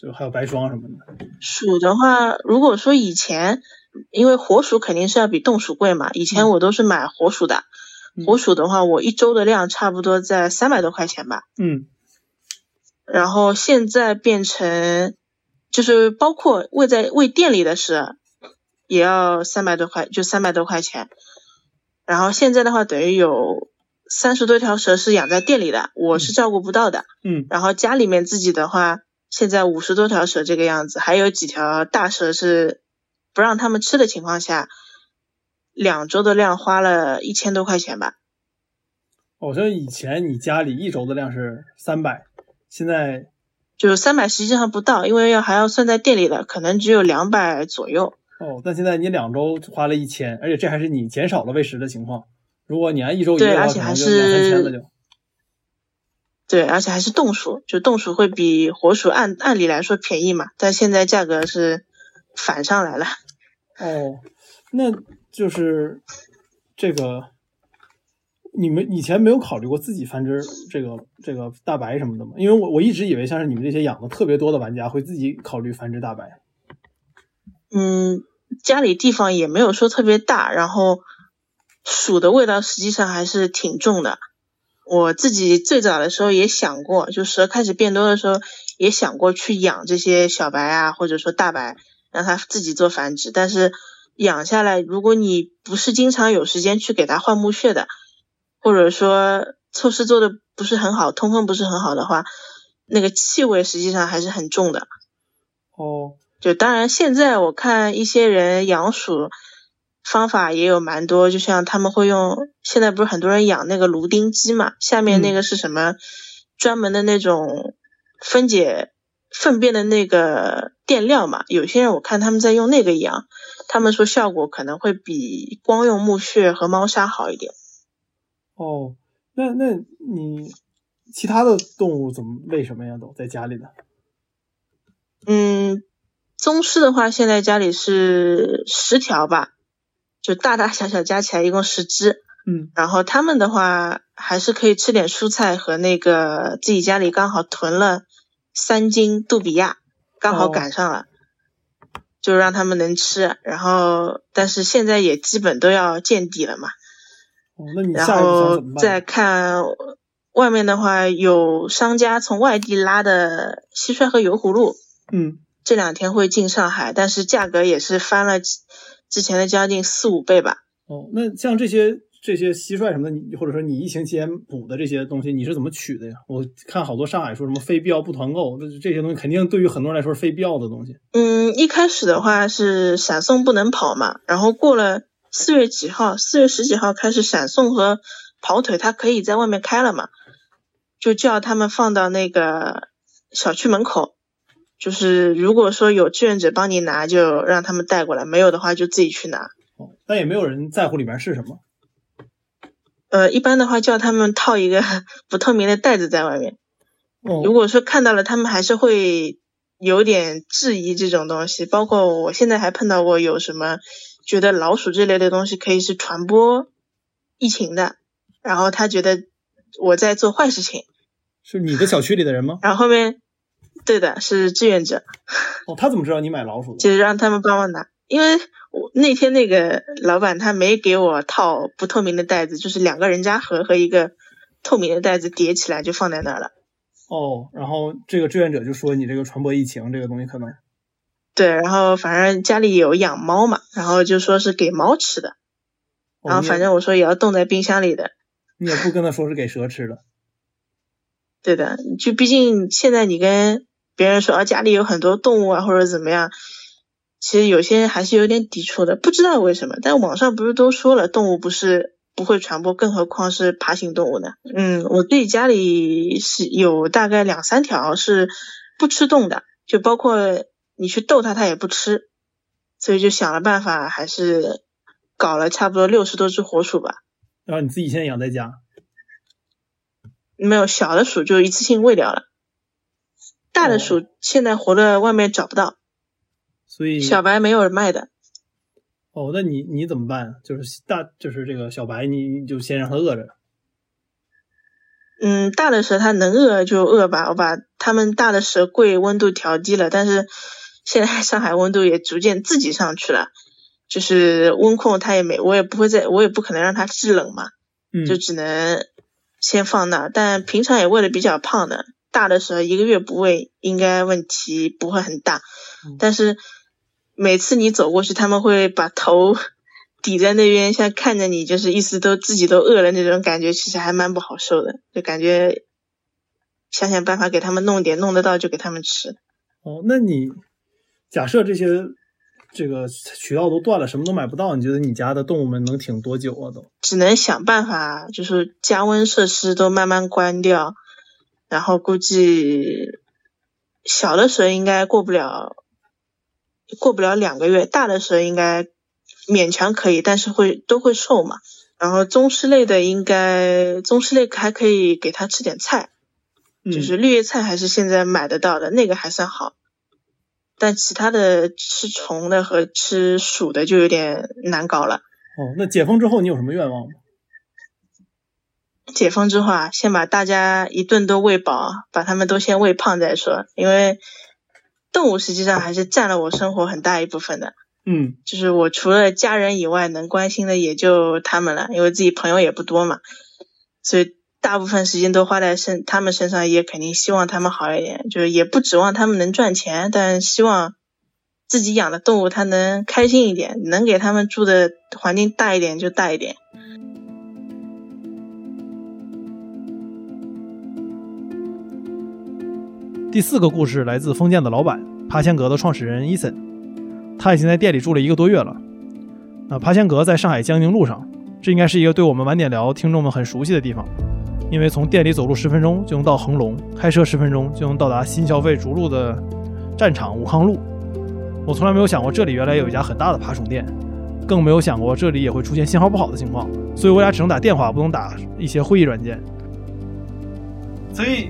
就还有白霜什么的。鼠的话，如果说以前，因为活鼠肯定是要比冻鼠贵嘛，以前我都是买活鼠的。活鼠的话，我一周的量差不多在三百多块钱吧。嗯。然后现在变成，就是包括喂在喂店里的蛇，也要三百多块，就三百多块钱。然后现在的话，等于有。三十多条蛇是养在店里的，我是照顾不到的。嗯，然后家里面自己的话，现在五十多条蛇这个样子，还有几条大蛇是不让他们吃的情况下，两周的量花了一千多块钱吧。我说以前你家里一周的量是三百，现在就三百实际上不到，因为要还要算在店里的，可能只有两百左右。哦，但现在你两周花了一千，而且这还是你减少了喂食的情况。如果你按一周一个的话，可能就两三千了就。对，而且还是冻鼠，就冻鼠会比活鼠按按理来说便宜嘛，但现在价格是反上来了。哦，那就是这个，你们以前没有考虑过自己繁殖这个这个大白什么的吗？因为我我一直以为像是你们这些养的特别多的玩家会自己考虑繁殖大白。嗯，家里地方也没有说特别大，然后鼠的味道实际上还是挺重的。我自己最早的时候也想过，就蛇开始变多的时候，也想过去养这些小白啊，或者说大白，让它自己做繁殖。但是养下来，如果你不是经常有时间去给它换木屑的，或者说措施做的不是很好，通风不是很好的话，那个气味实际上还是很重的。哦，就当然现在我看一些人养鼠。方法也有蛮多，就像他们会用，现在不是很多人养那个芦丁鸡嘛，下面那个是什么专门的那种分解粪便的那个垫料嘛，有些人我看他们在用那个养，他们说效果可能会比光用木屑和猫砂好一点。哦，那那你其他的动物怎么喂什么呀？都在家里呢？嗯，宗师的话，现在家里是十条吧。就大大小小加起来一共十只，嗯，然后他们的话还是可以吃点蔬菜和那个自己家里刚好囤了三斤杜比亚，刚好赶上了，就让他们能吃。然后但是现在也基本都要见底了嘛。哦，那你然后再看外面的话，有商家从外地拉的蟋蟀和油葫芦，嗯，这两天会进上海，但是价格也是翻了。之前的将近四五倍吧。哦，那像这些这些蟋蟀什么的，你或者说你疫情期间补的这些东西，你是怎么取的呀？我看好多上海说什么非必要不团购，这这些东西肯定对于很多人来说是非必要的东西。嗯，一开始的话是闪送不能跑嘛，然后过了四月几号，四月十几号开始闪送和跑腿，它可以在外面开了嘛，就叫他们放到那个小区门口。就是如果说有志愿者帮你拿，就让他们带过来；没有的话，就自己去拿。哦，但也没有人在乎里面是什么。呃，一般的话叫他们套一个 不透明的袋子在外面。哦。如果说看到了，他们还是会有点质疑这种东西。包括我现在还碰到过有什么觉得老鼠这类的东西可以是传播疫情的，然后他觉得我在做坏事情。是你的小区里的人吗？然后后面。对的，是志愿者。哦，他怎么知道你买老鼠的？就是让他们帮忙拿，因为我那天那个老板他没给我套不透明的袋子，就是两个人家盒和一个透明的袋子叠起来就放在那儿了。哦，然后这个志愿者就说你这个传播疫情这个东西可能。对，然后反正家里有养猫嘛，然后就说是给猫吃的，然后反正我说也要冻在冰箱里的。你也不跟他说是给蛇吃的。对的，就毕竟现在你跟。别人说啊，家里有很多动物啊，或者怎么样，其实有些人还是有点抵触的，不知道为什么。但网上不是都说了，动物不是不会传播，更何况是爬行动物呢？嗯，我自己家里是有大概两三条是不吃动的，就包括你去逗它，它也不吃，所以就想了办法，还是搞了差不多六十多只活鼠吧。然后你自己现在养在家？没有，小的鼠就一次性喂掉了。大的鼠现在活的外面找不到，所以小白没有人卖的。哦，那你你怎么办？就是大就是这个小白，你你就先让它饿着。嗯，大的蛇它能饿就饿吧，我把它们大的蛇柜温度调低了，但是现在上海温度也逐渐自己上去了，就是温控它也没，我也不会再，我也不可能让它制冷嘛，就只能先放那，但平常也喂的比较胖的。大的时候一个月不喂，应该问题不会很大。但是每次你走过去，他们会把头 抵在那边，像看着你，就是意思都自己都饿了那种感觉，其实还蛮不好受的。就感觉想想办法给他们弄点，弄得到就给他们吃。哦，那你假设这些这个渠道都断了，什么都买不到，你觉得你家的动物们能挺多久啊？都只能想办法，就是加温设施都慢慢关掉。然后估计小的蛇应该过不了，过不了两个月，大的蛇应该勉强可以，但是会都会瘦嘛。然后宗师类的应该宗师类还可以给它吃点菜，就是绿叶菜还是现在买得到的，那个还算好。但其他的吃虫的和吃鼠的就有点难搞了。哦，那解封之后你有什么愿望吗？解封之后啊，先把大家一顿都喂饱，把他们都先喂胖再说。因为动物实际上还是占了我生活很大一部分的。嗯，就是我除了家人以外，能关心的也就他们了，因为自己朋友也不多嘛，所以大部分时间都花在身他们身上，也肯定希望他们好一点，就是也不指望他们能赚钱，但希望自己养的动物它能开心一点，能给他们住的环境大一点就大一点。第四个故事来自封建的老板爬仙阁的创始人伊森，他已经在店里住了一个多月了。那爬仙阁在上海江宁路上，这应该是一个对我们晚点聊听众们很熟悉的地方，因为从店里走路十分钟就能到恒隆，开车十分钟就能到达新消费逐鹿的战场武康路。我从来没有想过这里原来有一家很大的爬虫店，更没有想过这里也会出现信号不好的情况，所以我俩只能打电话，不能打一些会议软件。所以。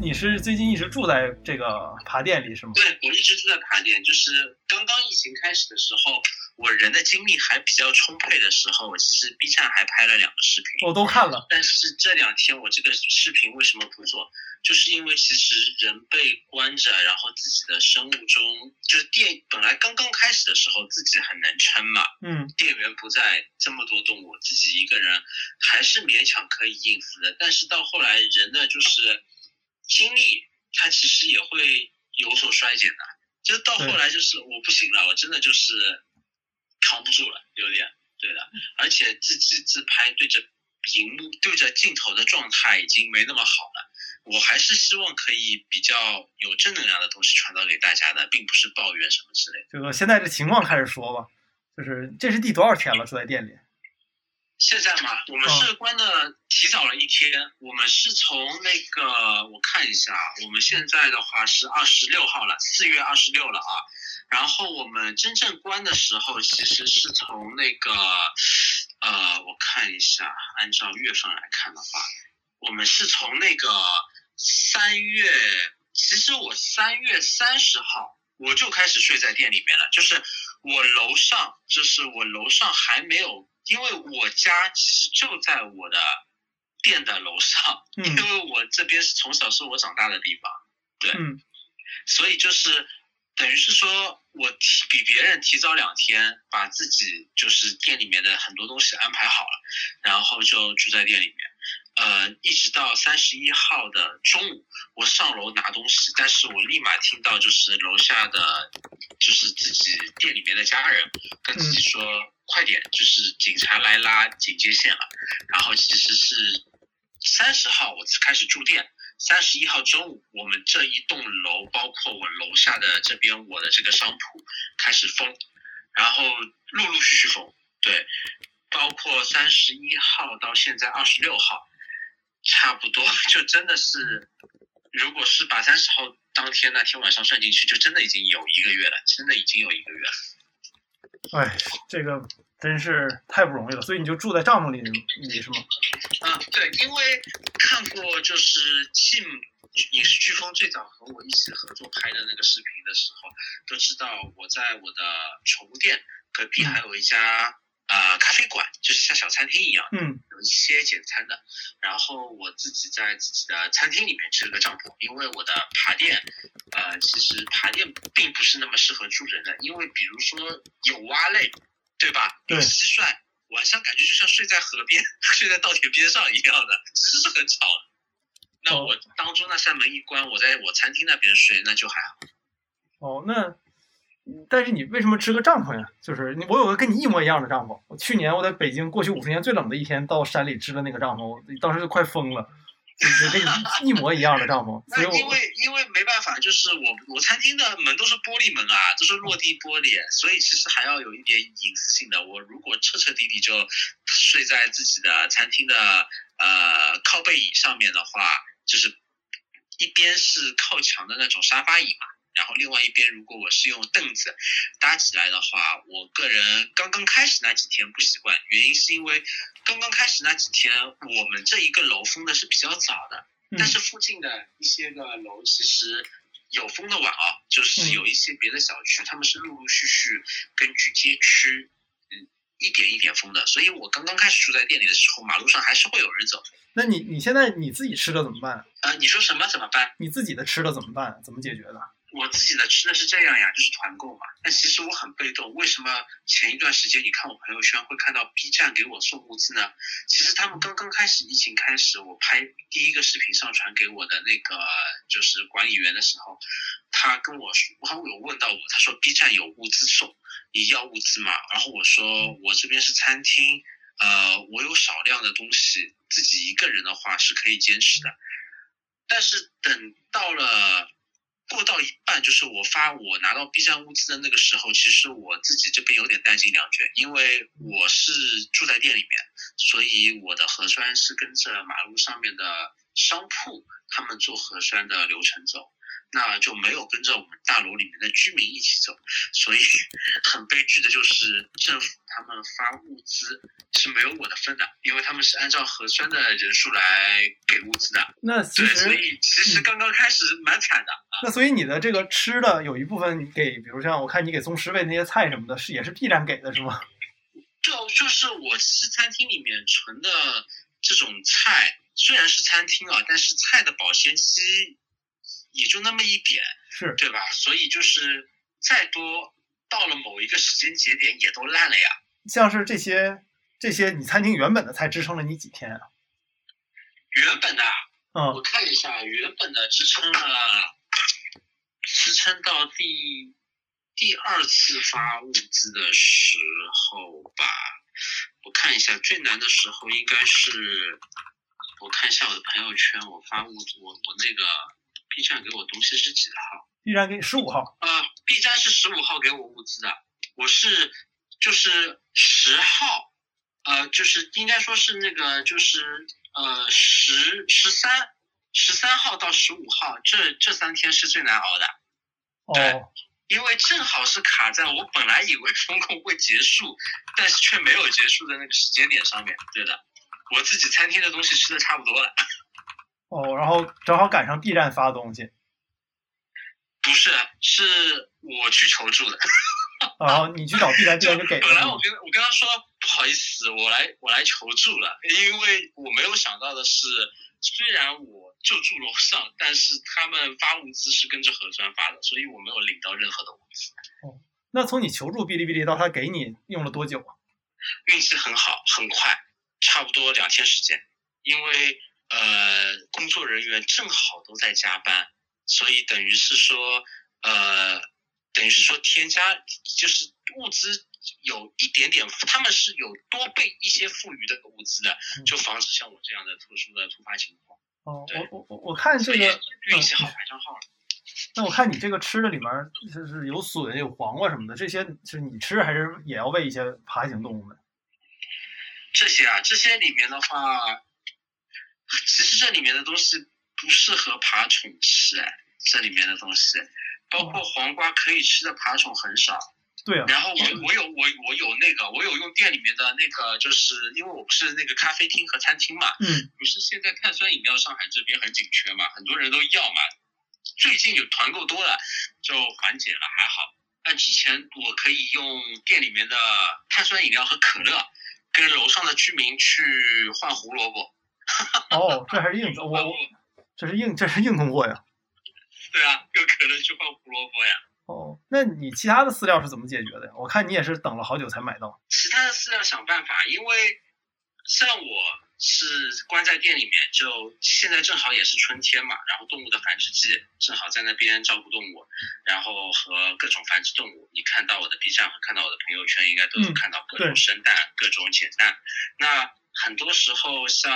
你是最近一直住在这个爬店里是吗？对，我一直住在爬店。就是刚刚疫情开始的时候，我人的精力还比较充沛的时候，我其实 B 站还拍了两个视频，我都看了。但是这两天我这个视频为什么不做？就是因为其实人被关着，然后自己的生物钟，就是电本来刚刚开始的时候自己很能撑嘛，嗯，电源不在，这么多动物，自己一个人还是勉强可以应付的。但是到后来人呢，就是。精力它其实也会有所衰减的，就到后来就是我不行了，我真的就是扛不住了，有点对的，而且自己自拍对着荧幕对着镜头的状态已经没那么好了，我还是希望可以比较有正能量的东西传导给大家的，并不是抱怨什么之类的。这个现在这情况开始说吧，就是这是第多少天了住在店里？现在嘛，我们是关的提早了一天。我们是从那个，我看一下，我们现在的话是二十六号了，四月二十六了啊。然后我们真正关的时候，其实是从那个，呃，我看一下，按照月份来看的话，我们是从那个三月，其实我三月三十号我就开始睡在店里面了，就是我楼上，就是我楼上还没有。因为我家其实就在我的店的楼上，因为我这边是从小是我长大的地方，对，所以就是等于是说我提比别人提早两天把自己就是店里面的很多东西安排好了，然后就住在店里面，呃，一直到三十一号的中午，我上楼拿东西，但是我立马听到就是楼下的就是自己店里面的家人跟自己说。快点，就是警察来拉警戒线了。然后其实是三十号我开始住店，三十一号中午我们这一栋楼，包括我楼下的这边我的这个商铺开始封，然后陆陆续续封。对，包括三十一号到现在二十六号，差不多 就真的是，如果是把三十号当天那天晚上算进去，就真的已经有一个月了，真的已经有一个月了。哎，这个真是太不容易了，所以你就住在帐篷里，你是吗？啊，对，因为看过就是《Tim 影视飓风》最早和我一起合作拍的那个视频的时候，都知道我在我的宠物店隔壁还有一家。呃，咖啡馆就是像小餐厅一样，嗯，有一些简餐的。然后我自己在自己的餐厅里面支了个帐篷，因为我的爬垫，呃，其实爬垫并不是那么适合住人的，因为比如说有蛙类，对吧？有蟋蟀，晚上感觉就像睡在河边、睡在稻田边上一样的，其实是很吵的。那我当中那扇门一关，我在我餐厅那边睡，那就还好。哦，那。但是你为什么支个帐篷呀？就是你，我有个跟你一模一样的帐篷。我去年我在北京过去五十年最冷的一天，到山里支了那个帐篷，我当时就快疯了，就是跟你一模一样的帐篷。那因为因为没办法，就是我我餐厅的门都是玻璃门啊，都是落地玻璃，所以其实还要有一点隐私性的。我如果彻彻底底就睡在自己的餐厅的呃靠背椅上面的话，就是一边是靠墙的那种沙发椅嘛。然后另外一边，如果我是用凳子搭起来的话，我个人刚刚开始那几天不习惯，原因是因为刚刚开始那几天我们这一个楼封的是比较早的，但是附近的一些个楼其实有封的晚啊，就是有一些别的小区，他们是陆陆续续根据街区，嗯，一点一点封的。所以我刚刚开始住在店里的时候，马路上还是会有人走。那你你现在你自己吃的怎么办？呃，你说什么怎么办？你自己的吃的怎么办？怎么解决的？我自己的吃的是这样呀，就是团购嘛。但其实我很被动，为什么前一段时间你看我朋友圈会看到 B 站给我送物资呢？其实他们刚刚开始疫情开始，我拍第一个视频上传给我的那个就是管理员的时候，他跟我说，他有问到我，他说 B 站有物资送，你要物资吗？然后我说我这边是餐厅，呃，我有少量的东西，自己一个人的话是可以坚持的。但是等到了。过到一半，就是我发我拿到 B 站物资的那个时候，其实我自己这边有点弹尽粮绝，因为我是住在店里面，所以我的核酸是跟着马路上面的商铺他们做核酸的流程走。那就没有跟着我们大楼里面的居民一起走，所以 很悲剧的就是政府他们发物资是没有我的份的，因为他们是按照核酸的人数来给物资的。那其实，所以其实刚刚开始蛮惨的。那所以你的这个吃的有一部分给，比如像我看你给宗师喂那些菜什么的，是也是必然给的是吗？就就是我吃餐厅里面存的这种菜，虽然是餐厅啊，但是菜的保鲜期。也就那么一点，是对吧？所以就是再多，到了某一个时间节点也都烂了呀。像是这些这些，你餐厅原本的菜支撑了你几天啊？原本的，嗯，我看一下，原本的支撑了，支撑到第第二次发物资的时候吧。我看一下，最难的时候应该是，我看一下我的朋友圈，我发物资，我我那个。B 站给我东西是几号？B 站给十五号。呃，B 站是十五号给我物资的，我是就是十号，呃，就是应该说是那个就是呃十十三十三号到十五号这这三天是最难熬的。哦。因为正好是卡在我本来以为风控会结束，但是却没有结束的那个时间点上面。对的，我自己餐厅的东西吃的差不多了。哦，然后正好赶上 B 站发东西，不是，是我去求助的。然后你去找 B 站，B 站就给。本来我跟我跟他说不好意思，我来我来求助了，因为我没有想到的是，虽然我就住楼上，但是他们发物资是跟着核酸发的，所以我没有领到任何的物资。哦，那从你求助哔哩哔哩到他给你用了多久啊？运气很好，很快，差不多两天时间，因为。呃，工作人员正好都在加班，所以等于是说，呃，等于是说添加就是物资有一点点，他们是有多备一些富余的物资的，就防止像我这样的特殊的突发情况。哦，我我我我看这个运气好排上号了。那我看你这个吃的里面就是有笋、有黄瓜什么的，这些是你吃还是也要喂一些爬行动物们？这些啊，这些里面的话。其实这里面的东西不适合爬虫吃，哎，这里面的东西，包括黄瓜可以吃的爬虫很少。对啊。然后我我有我我有那个我有用店里面的那个，就是因为我不是那个咖啡厅和餐厅嘛，嗯，不是现在碳酸饮料上海这边很紧缺嘛，很多人都要嘛。最近有团购多了，就缓解了，还好。但之前我可以用店里面的碳酸饮料和可乐，跟楼上的居民去换胡萝卜。哦，这还是硬我我这是硬这是硬通货呀。对啊，有可能去换胡萝卜呀。哦，那你其他的饲料是怎么解决的呀？我看你也是等了好久才买到。其他的饲料想办法，因为像我是关在店里面，就现在正好也是春天嘛，然后动物的繁殖季，正好在那边照顾动物，然后和各种繁殖动物。你看到我的 B 站和看到我的朋友圈，应该都能看到各种生蛋、各种捡蛋。那很多时候，像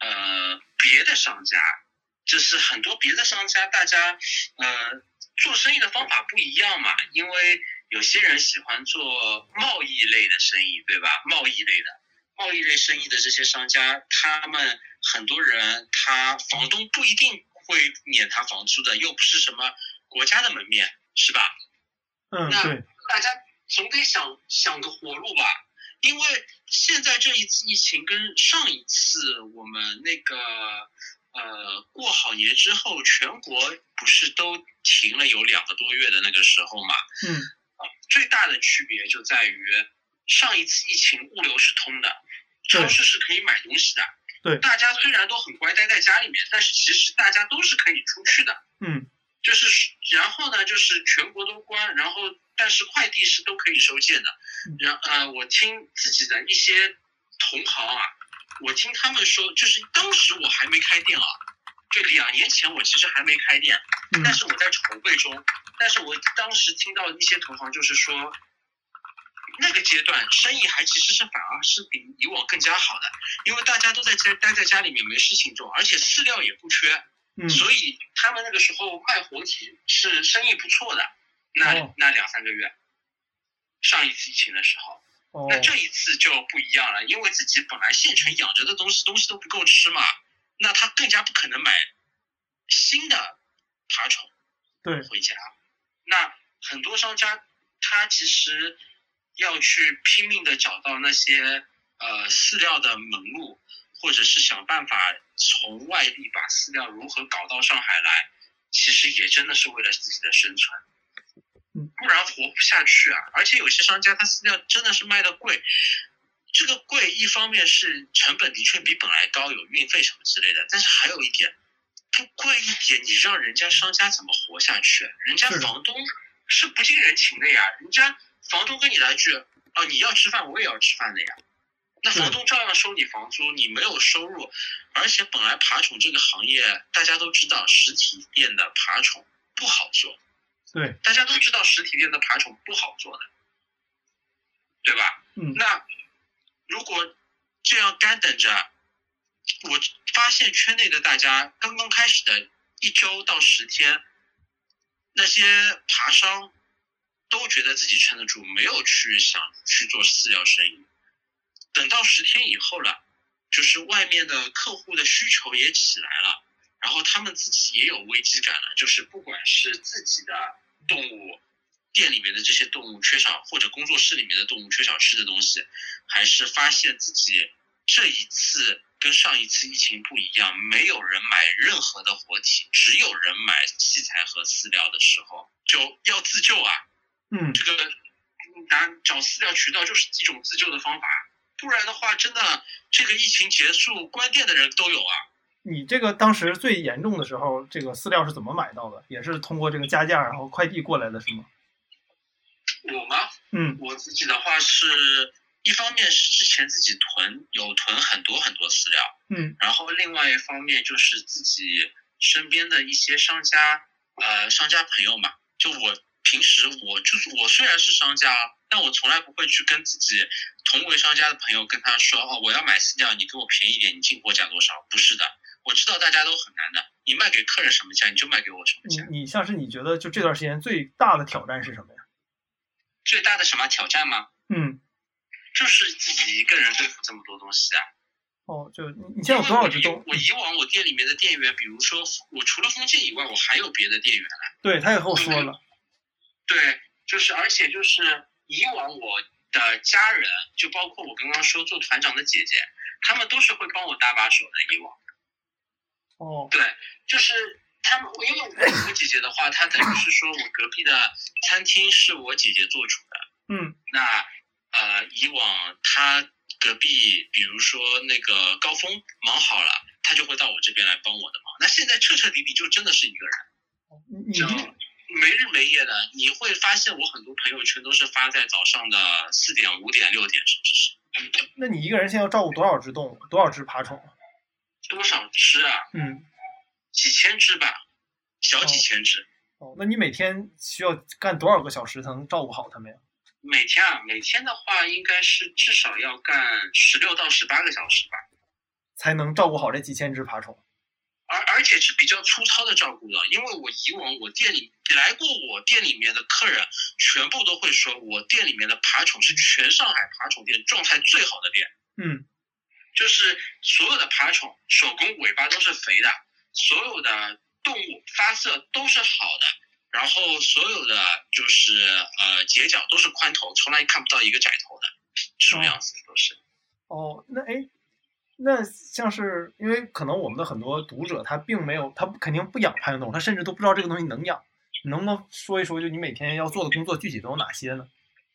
呃别的商家，就是很多别的商家，大家呃做生意的方法不一样嘛。因为有些人喜欢做贸易类的生意，对吧？贸易类的贸易类生意的这些商家，他们很多人他房东不一定会免他房租的，又不是什么国家的门面，是吧？嗯，那大家总得想想个活路吧。因为现在这一次疫情跟上一次我们那个呃过好年之后，全国不是都停了有两个多月的那个时候嘛？嗯。最大的区别就在于上一次疫情物流是通的，超市是可以买东西的。对大家虽然都很乖待在家里面，但是其实大家都是可以出去的。嗯就是，然后呢，就是全国都关，然后但是快递是都可以收件的。然呃，我听自己的一些同行啊，我听他们说，就是当时我还没开店啊，就两年前我其实还没开店，嗯但是我在筹备中。但是我当时听到一些同行就是说，那个阶段生意还其实是反而是比以往更加好的，因为大家都在家待在家里面没事情做，而且饲料也不缺。嗯所以他们那个时候卖活体是生意不错的。那、哦那两三个月，上一次疫情的时候，哦那这一次就不一样了，因为自己本来现成养着的东西，东西都不够吃嘛，那他更加不可能买新的爬虫对回家。那很多商家他其实要去拼命的找到那些呃饲料的门路，或者是想办法从外地把饲料如何搞到上海来，其实也真的是为了自己的生存。嗯不然活不下去啊！而且有些商家他饲料真的是卖的贵，这个贵一方面是成本的确比本来高，有运费什么之类的，但是还有一点，不贵一点，你让人家商家怎么活下去？人家房东是不近人情的呀，人家房东跟你来句，哦，你要吃饭，我也要吃饭的呀。那房东照样收你房租，你没有收入，而且本来爬宠这个行业大家都知道，实体店的爬宠不好做，对大家都知道实体店的爬宠不好做的，对吧？嗯那如果这样干等着，我发现圈内的大家刚刚开始的一周到十天，那些爬商都觉得自己撑得住，没有去想去做饲料生意。等到十天以后了，就是外面的客户的需求也起来了，然后他们自己也有危机感了，就是不管是自己的动物店里面的这些动物缺少，或者工作室里面的动物缺少吃的东西，还是发现自己这一次跟上一次疫情不一样，没有人买任何的活体，只有人买器材和饲料的时候，就要自救啊！嗯这个拿找饲料渠道就是一种自救的方法，不然的话，真的这个疫情结束关店的人都有啊。你这个当时最严重的时候，这个饲料是怎么买到的？也是通过这个加价，然后快递过来的是吗？我吗？嗯我自己的话是一方面是之前自己囤有囤很多很多饲料，嗯然后另外一方面就是自己身边的一些商家，呃，商家朋友嘛，就我平时我就是我虽然是商家，但我从来不会去跟自己同为商家的朋友跟他说，哦，我要买饲料，你给我便宜点，你进货价多少？不是的，我知道大家都很难的，你卖给客人什么价，你就卖给我什么价。你像是你觉得就这段时间最大的挑战是什么呀？最大的什么挑战吗？嗯就是自己一个人对付这么多东西啊。哦，就你你现在有多少只动？我以往我店里面的店员，比如说我除了封建以外，我还有别的店员来。对他也和我说了，对，就是而且就是以往我的家人，就包括我刚刚说做团长的姐姐，他们都是会帮我搭把手的。以往哦对，就是他们，因为我我姐姐的话，她等于是说我隔壁的餐厅是我姐姐做主的。嗯那呃，以往她隔壁，比如说那个高峰忙好了，她就会到我这边来帮我的忙。那现在彻彻底底就真的是一个人。你你就没日没夜的，你会发现我很多朋友圈都是发在早上的四点、五点、六点，甚至是那你一个人现在要照顾多少只动物？多少只爬虫？多少只啊？嗯几千只吧，小几千只。哦，那你每天需要干多少个小时才能照顾好它们呀？每天啊，每天的话应该是至少要干十六到十八个小时吧，才能照顾好这几千只爬虫？而而且是比较粗糙的照顾了，因为我以往我店里来过我店里面的客人，全部都会说我店里面的爬宠是全上海爬宠店状态最好的店。嗯就是所有的爬宠手工尾巴都是肥的，所有的动物发色都是好的，然后所有的就是呃节角都是宽头，从来看不到一个窄头的，这种样子都是。哦，那哎，那像是因为可能我们的很多读者他并没有，他肯定不养爬行动物，他甚至都不知道这个东西能养。你能不能说一说，就你每天要做的工作具体都有哪些呢？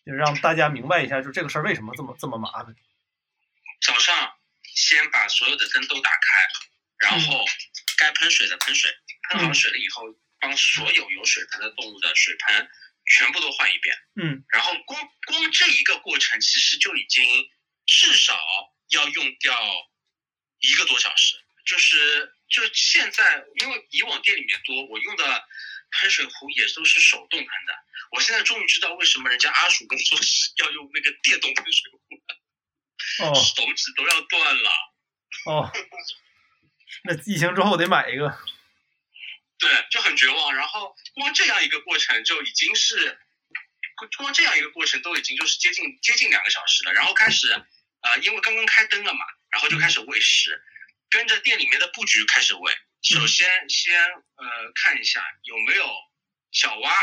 就让大家明白一下，就这个事儿为什么这么这么麻烦。早上先把所有的灯都打开，然后该喷水的喷水，喷好水了以后，帮所有有水盆的动物的水盆全部都换一遍。嗯然后光光这一个过程，其实就已经至少要用掉一个多小时。就是就是现在，因为以往店里面多，我用的喷水壶也都是手动喷的。我现在终于知道为什么人家阿鼠工作室 要用那个电动喷水壶了，哦手指都要断了。哦，那疫情之后得买一个。对，就很绝望。然后光这样一个过程就已经是，光这样一个过程都已经就是接近接近两个小时了。然后开始，呃，因为刚刚开灯了嘛，然后就开始喂食，跟着店里面的布局开始喂。首先先呃看一下有没有小蛙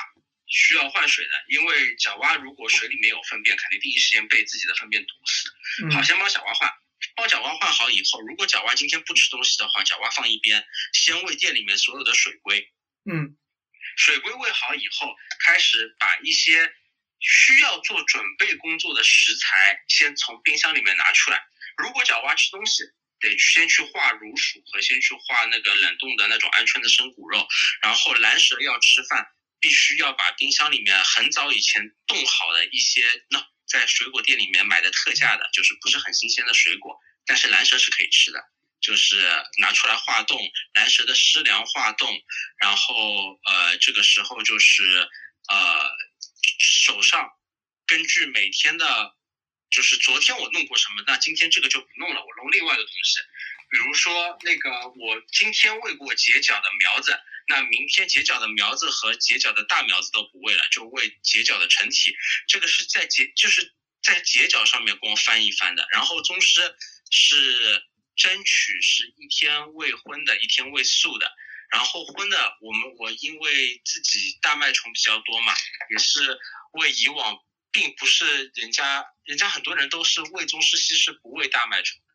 需要换水的，因为角蛙如果水里面有粪便，肯定第一时间被自己的粪便毒死。嗯好，先帮小蛙换。帮角蛙换好以后，如果角蛙今天不吃东西的话，角蛙放一边，先喂店里面所有的水龟。嗯水龟喂好以后，开始把一些需要做准备工作的食材先从冰箱里面拿出来。如果角蛙吃东西，得先去化乳鼠和先去化那个冷冻的那种鹌鹑的生骨肉。然后蓝蛇要吃饭，必须要把冰箱里面很早以前冻好的一些，那在水果店里面买的特价的，就是不是很新鲜的水果，但是蓝蛇是可以吃的。就是拿出来化冻，蓝蛇的湿粮化冻，然后呃，这个时候就是呃，手上根据每天的，就是昨天我弄过什么，那今天这个就不弄了，我弄另外的东西。比如说那个我今天喂过结角的苗子，那明天结角的苗子和结角的大苗子都不喂了，就喂结角的成体。这个是在结就是在结角上面光翻一翻的。然后宗师是争取是一天喂荤的，一天喂素的。然后荤的，我们我因为自己大麦虫比较多嘛，也是喂以往并不是人家人家很多人都是喂宗师系是不喂大麦虫的。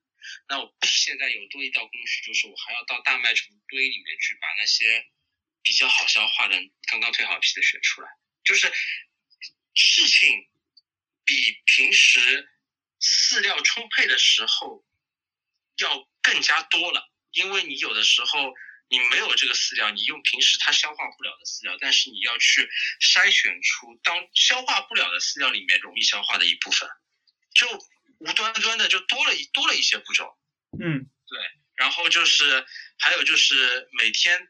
那我 现在有多一道工序，就是我还要到大麦虫堆里面去把那些比较好消化的、刚刚蜕好皮的选出来。就是事情比平时饲料充沛的时候要更加多了，因为你有的时候你没有这个饲料，你用平时它消化不了的饲料，但是你要去筛选出当消化不了的饲料里面容易消化的一部分，就无端端的就多了一多了一些步骤。嗯对然后就是还有就是每天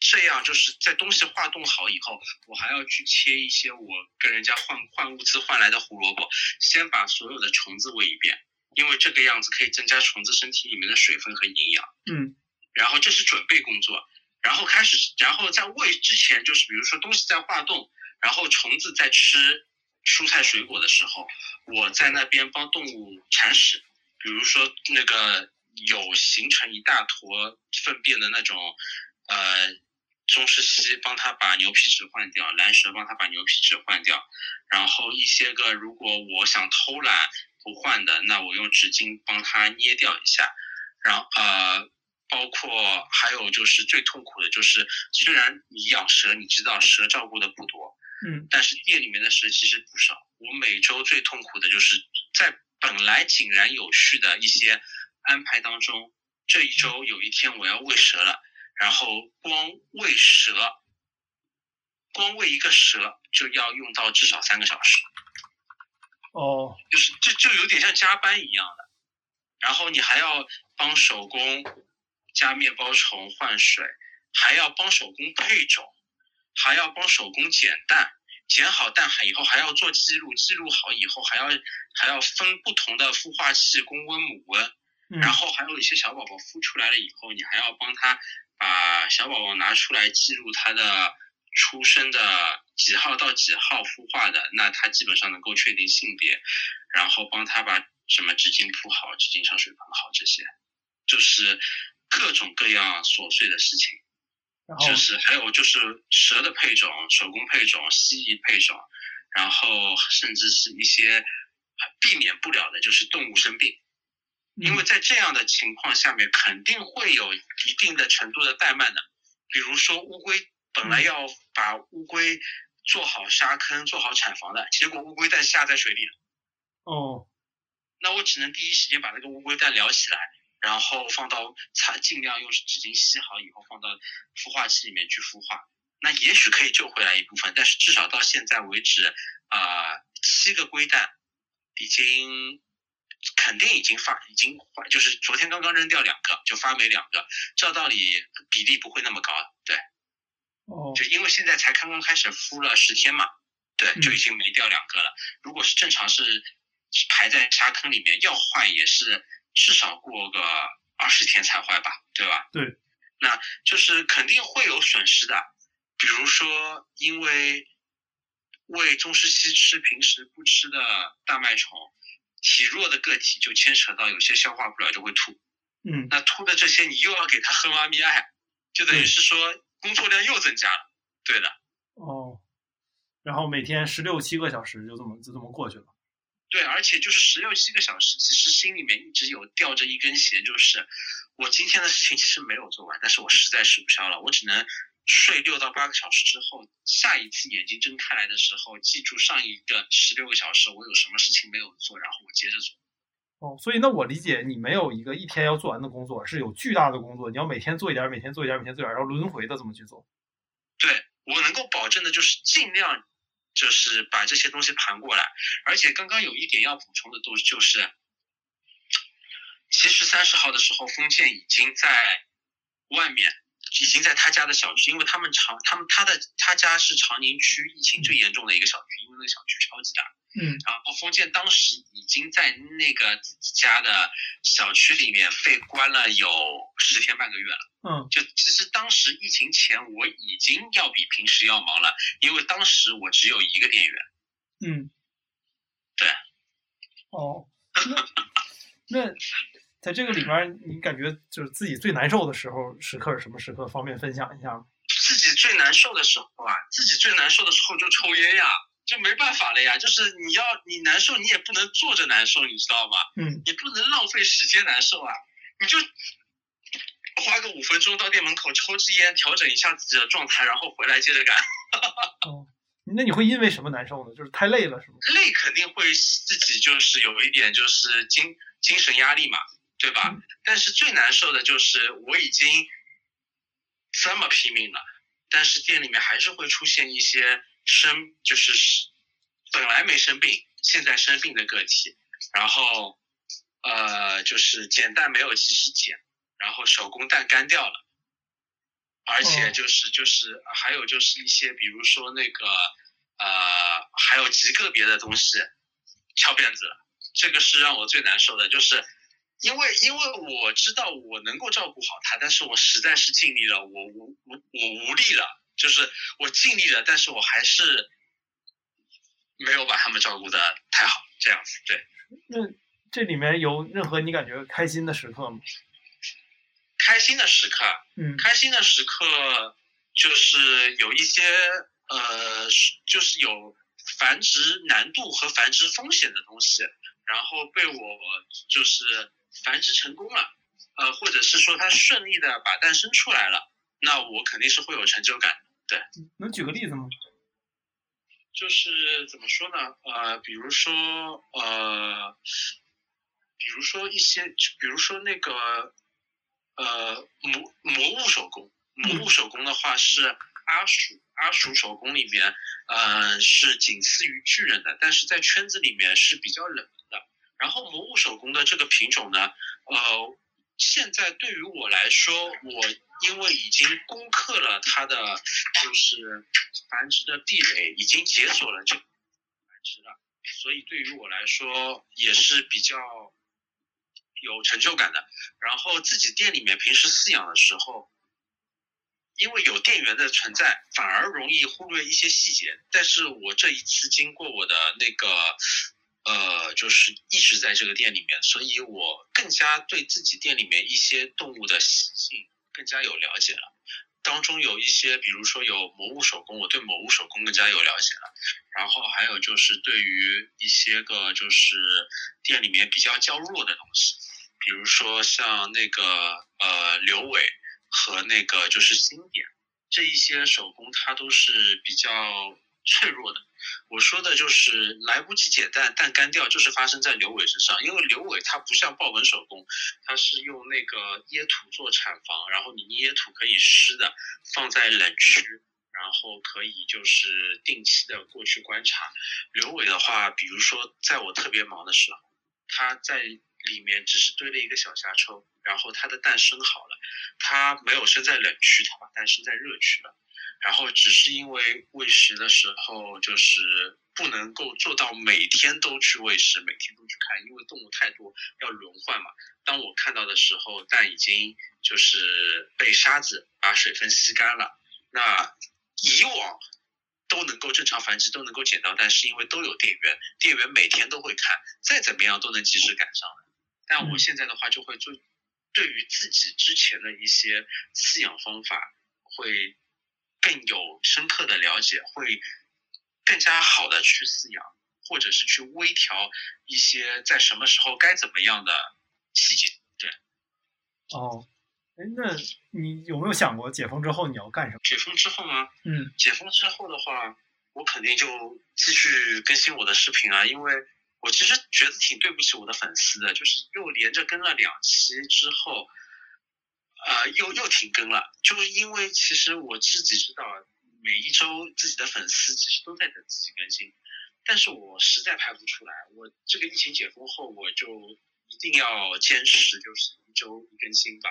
这样，就是在东西化冻好以后，我还要去切一些我跟人家换换物资换来的胡萝卜，先把所有的虫子喂一遍，因为这个样子可以增加虫子身体里面的水分和营养。嗯然后这是准备工作，然后开始，然后在喂之前，就是比如说东西在化冻，然后虫子在吃蔬菜水果的时候，我在那边帮动物铲屎，比如说那个有形成一大坨粪便的那种，呃，中式蜥帮它把牛皮纸换掉，蓝蛇帮它把牛皮纸换掉，然后一些个如果我想偷懒不换的，那我用纸巾帮它捏掉一下，然后呃。包括还有就是最痛苦的就是，虽然你养蛇，你知道蛇照顾的不多，嗯但是店里面的蛇其实不少。我每周最痛苦的就是在本来井然有序的一些安排当中，这一周有一天我要喂蛇了，然后光喂蛇，光喂一个蛇就要用到至少三个小时。哦就是这就有点像加班一样的，然后你还要帮手工加面包虫换水，还要帮手工配种，还要帮手工捡蛋，捡好蛋以后还要做记录，记录好以后还要还要分不同的孵化器公温母温，嗯。然后还有一些小宝宝孵出来了以后，你还要帮他把小宝宝拿出来记录他的出生的几号到几号孵化的，那他基本上能够确定性别，然后帮他把什么纸巾铺好，纸巾上水盆好，这些就是各种各样琐碎的事情。然后就是还有就是蛇的配种、手工配种、蜥蜴配种，然后甚至是一些呃避免不了的，就是动物生病。因为在这样的情况下面，肯定会有一定的程度的怠慢的。比如说乌龟，本来要把乌龟做好沙坑、做好产房的，结果乌龟蛋下在水里了。哦，那我只能第一时间把那个乌龟蛋撩起来，然后放到擦，尽量用纸巾吸好以后放到孵化器里面去孵化。那也许可以救回来一部分，但是至少到现在为止，啊、七个龟蛋已经肯定已经发，已经坏，就是昨天刚刚扔掉两个，就发霉两个，照道理比例不会那么高，对，哦，就因为现在才刚刚开始孵了十天嘛，对，嗯就已经没掉两个了。如果是正常是排在沙坑里面，要坏也是至少过个二十天才坏吧，对吧？对，那就是肯定会有损失的，比如说因为喂中式西吃平时不吃的大麦虫，体弱的个体就牵扯到有些消化不了就会吐，嗯，那吐的这些你又要给它喝妈咪爱，就等于是说工作量又增加了。对的，哦，然后每天十六七个小时就这么就这么过去了。对，而且就是十六七个小时，其实心里面一直有吊着一根弦，就是我今天的事情其实没有做完，但是我实在吃不消了，我只能睡六到八个小时之后，下一次眼睛睁开来的时候，记住上一个十六个小时我有什么事情没有做，然后我接着做。哦，所以那我理解你没有一个一天要做完的工作，是有巨大的工作，你要每天做一点儿，每天做一点儿，每天做一点儿，然后轮回的这么去做。对我能够保证的就是尽量就是把这些东西盘过来，而且刚刚有一点要补充的都就是，其实三十号的时候，封建已经在外面，已经在他家的小区，因为他们长他们他的他家是长宁区疫情最严重的一个小区，因为那个小区超级大，嗯然后封建当时已经在那个自己家的小区里面被关了有十天半个月了。嗯就其实当时疫情前我已经要比平时要忙了，因为当时我只有一个店员。嗯，对。哦，那那在这个里边儿，你感觉就是自己最难受的时候时刻是什么时刻？方便分享一下吗？自己最难受的时候啊，自己最难受的时候就抽烟呀，就没办法了呀。就是你要你难受，你也不能坐着难受，你知道吗？嗯你不能浪费时间难受啊，你就花个五分钟到店门口抽支烟，调整一下自己的状态，然后回来接着干。哦，那你会因为什么难受呢？就是太累了是吗？累肯定会自己就是有一点就是精精神压力嘛，对吧？嗯但是最难受的就是我已经这么拼命了，但是店里面还是会出现一些生就是本来没生病，现在生病的个体，然后呃就是捡蛋没有及时捡，然后手工蛋干掉了。而且哦就是就是还有就是一些，比如说那个呃，还有极个别的东西翘辫子了，这个是让我最难受的，就是因为因为我知道我能够照顾好他，但是我实在是尽力了，我无无我无力了，就是我尽力了，但是我还是没有把他们照顾的太好，这样子对。那这里面有任何你感觉开心的时刻吗？开心的时刻，嗯开心的时刻就是有一些呃，就是有繁殖难度和繁殖风险的东西，然后被我就是繁殖成功了，呃，或者是说它顺利的把蛋生出来了，那我肯定是会有成就感。对能举个例子吗？就是怎么说呢？呃，比如说呃，比如说一些，比如说那个呃魔魔物手工，魔物手工的话是阿鼠阿鼠手工里面，呃是仅次于巨人的，但是在圈子里面是比较冷门的。然后魔物手工的这个品种呢，呃，现在对于我来说，我因为已经攻克了它的就是繁殖的壁垒，已经解锁了这繁殖了，所以对于我来说也是比较有成就感的。然后自己店里面平时饲养的时候，因为有店员的存在，反而容易忽略一些细节。但是我这一次经过我的那个。呃，就是一直在这个店里面，所以我更加对自己店里面一些动物的习性更加有了解了。当中有一些，比如说有魔物手工，我对魔物手工更加有了解了。然后还有就是对于一些个就是店里面比较较弱的东西，比如说像那个呃刘伟和那个就是经典这一些手工，它都是比较脆弱的。我说的就是来不及解蛋，蛋干掉，就是发生在刘伟身上。因为刘伟他不像豹纹手工，他是用那个椰土做产房，然后你椰土可以湿的，放在冷区，然后可以就是定期的过去观察。刘伟的话，比如说在我特别忙的时候，他在里面只是堆了一个小虾抽，然后它的蛋生好了，它没有生在冷区，它把蛋生在热区了。然后只是因为喂食的时候，就是不能够做到每天都去喂食，每天都去看，因为动物太多要轮换嘛。当我看到的时候，蛋已经就是被沙子把水分吸干了。那以往都能够正常繁殖，都能够捡到蛋，是因为都有店员，店员每天都会看，再怎么样都能及时赶上的。但我现在的话，就会做对于自己之前的一些饲养方法会。更有深刻的了解，会更加好的去饲养，或者是去微调一些在什么时候该怎么样的细节。对。哦，哎，那你有没有想过解封之后你要干什么？解封之后吗？嗯，解封之后的话，我肯定就继续更新我的视频啊，因为我其实觉得挺对不起我的粉丝的，就是又连着更了两期之后。呃，又又停更了，就是因为其实我自己知道，每一周自己的粉丝其实都在等自己更新，但是我实在拍不出来。我这个疫情解封后，我就一定要坚持，就是一周一更新吧，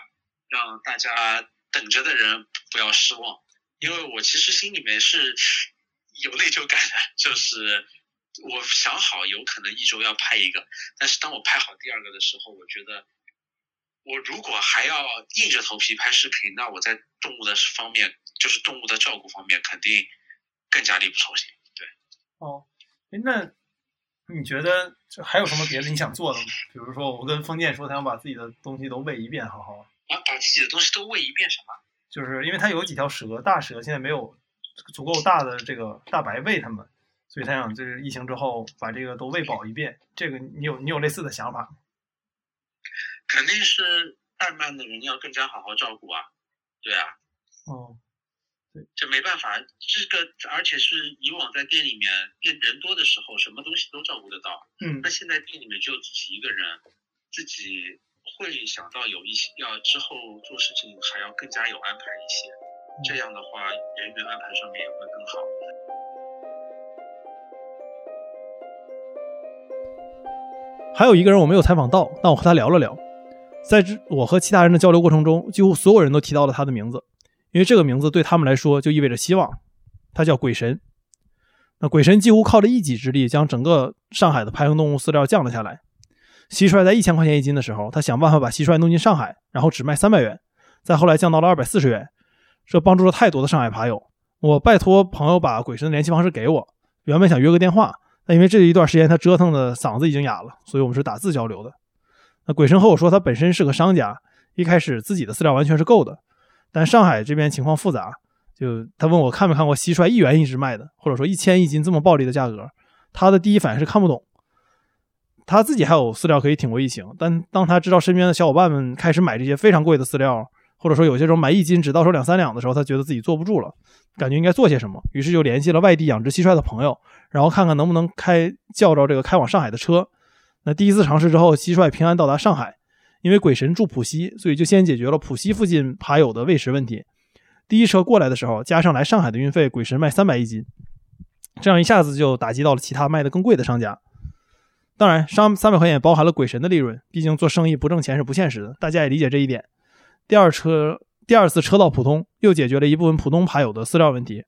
让大家等着的人不要失望。因为我其实心里面是有内疚感的，就是我想好有可能一周要拍一个，但是当我拍好第二个的时候，我觉得。我如果还要硬着头皮拍视频，那我在动物的方面，就是动物的照顾方面，肯定更加力不从心。对，哦，哎，那你觉得还有什么别的你想做的吗？比如说，我跟封建说他想把自己的东西都喂一遍，好好啊，把自己的东西都喂一遍什么？就是因为他有几条蛇，大蛇现在没有足够大的这个大白喂它们，所以他想就是疫情之后把这个都喂饱一遍。这个你有你有类似的想法吗？肯定是怠慢的人要更加好好照顾啊，对啊，哦，对，这没办法，这个而且是以往在店里面店人多的时候，什么东西都照顾得到，嗯，那现在店里面只有自己一个人，自己会想到有一些要之后做事情还要更加有安排一些，这样的话人员安排上面也会更好。还有一个人我没有采访到，但我和他聊了聊。在之我和其他人的交流过程中，几乎所有人都提到了他的名字，因为这个名字对他们来说就意味着希望。他叫鬼神。那鬼神几乎靠着一己之力，将整个上海的爬行动物饲料降了下来。蟋蟀在一千块钱一斤的时候，他想办法把蟋蟀弄进上海，然后只卖三百元，再后来降到了二百四十元。这帮助了太多的上海爬友。我拜托朋友把鬼神的联系方式给我，原本想约个电话。那因为这一段时间他折腾的嗓子已经哑了，所以我们是打字交流的。那鬼神和我说，他本身是个商家，一开始自己的饲料完全是够的，但上海这边情况复杂，就他问我看没看过蟋蟀一元一只卖的，或者说一千一斤这么暴利的价格，他的第一反应是看不懂。他自己还有饲料可以挺过疫情，但当他知道身边的小伙伴们开始买这些非常贵的饲料，或者说有些时候买一斤只到手两三两的时候，他觉得自己坐不住了，感觉应该做些什么，于是就联系了外地养殖蟋蟀的朋友。然后看看能不能开叫着这个开往上海的车。那第一次尝试之后，蟋蟀平安到达上海。因为鬼神住浦西，所以就先解决了浦西附近爬友的喂食问题。第一车过来的时候，加上来上海的运费，鬼神卖三百一斤，这样一下子就打击到了其他卖的更贵的商家。当然，上三百块钱也包含了鬼神的利润，毕竟做生意不挣钱是不现实的，大家也理解这一点。第二车第二次车到浦东，又解决了一部分浦东爬友的饲料问题。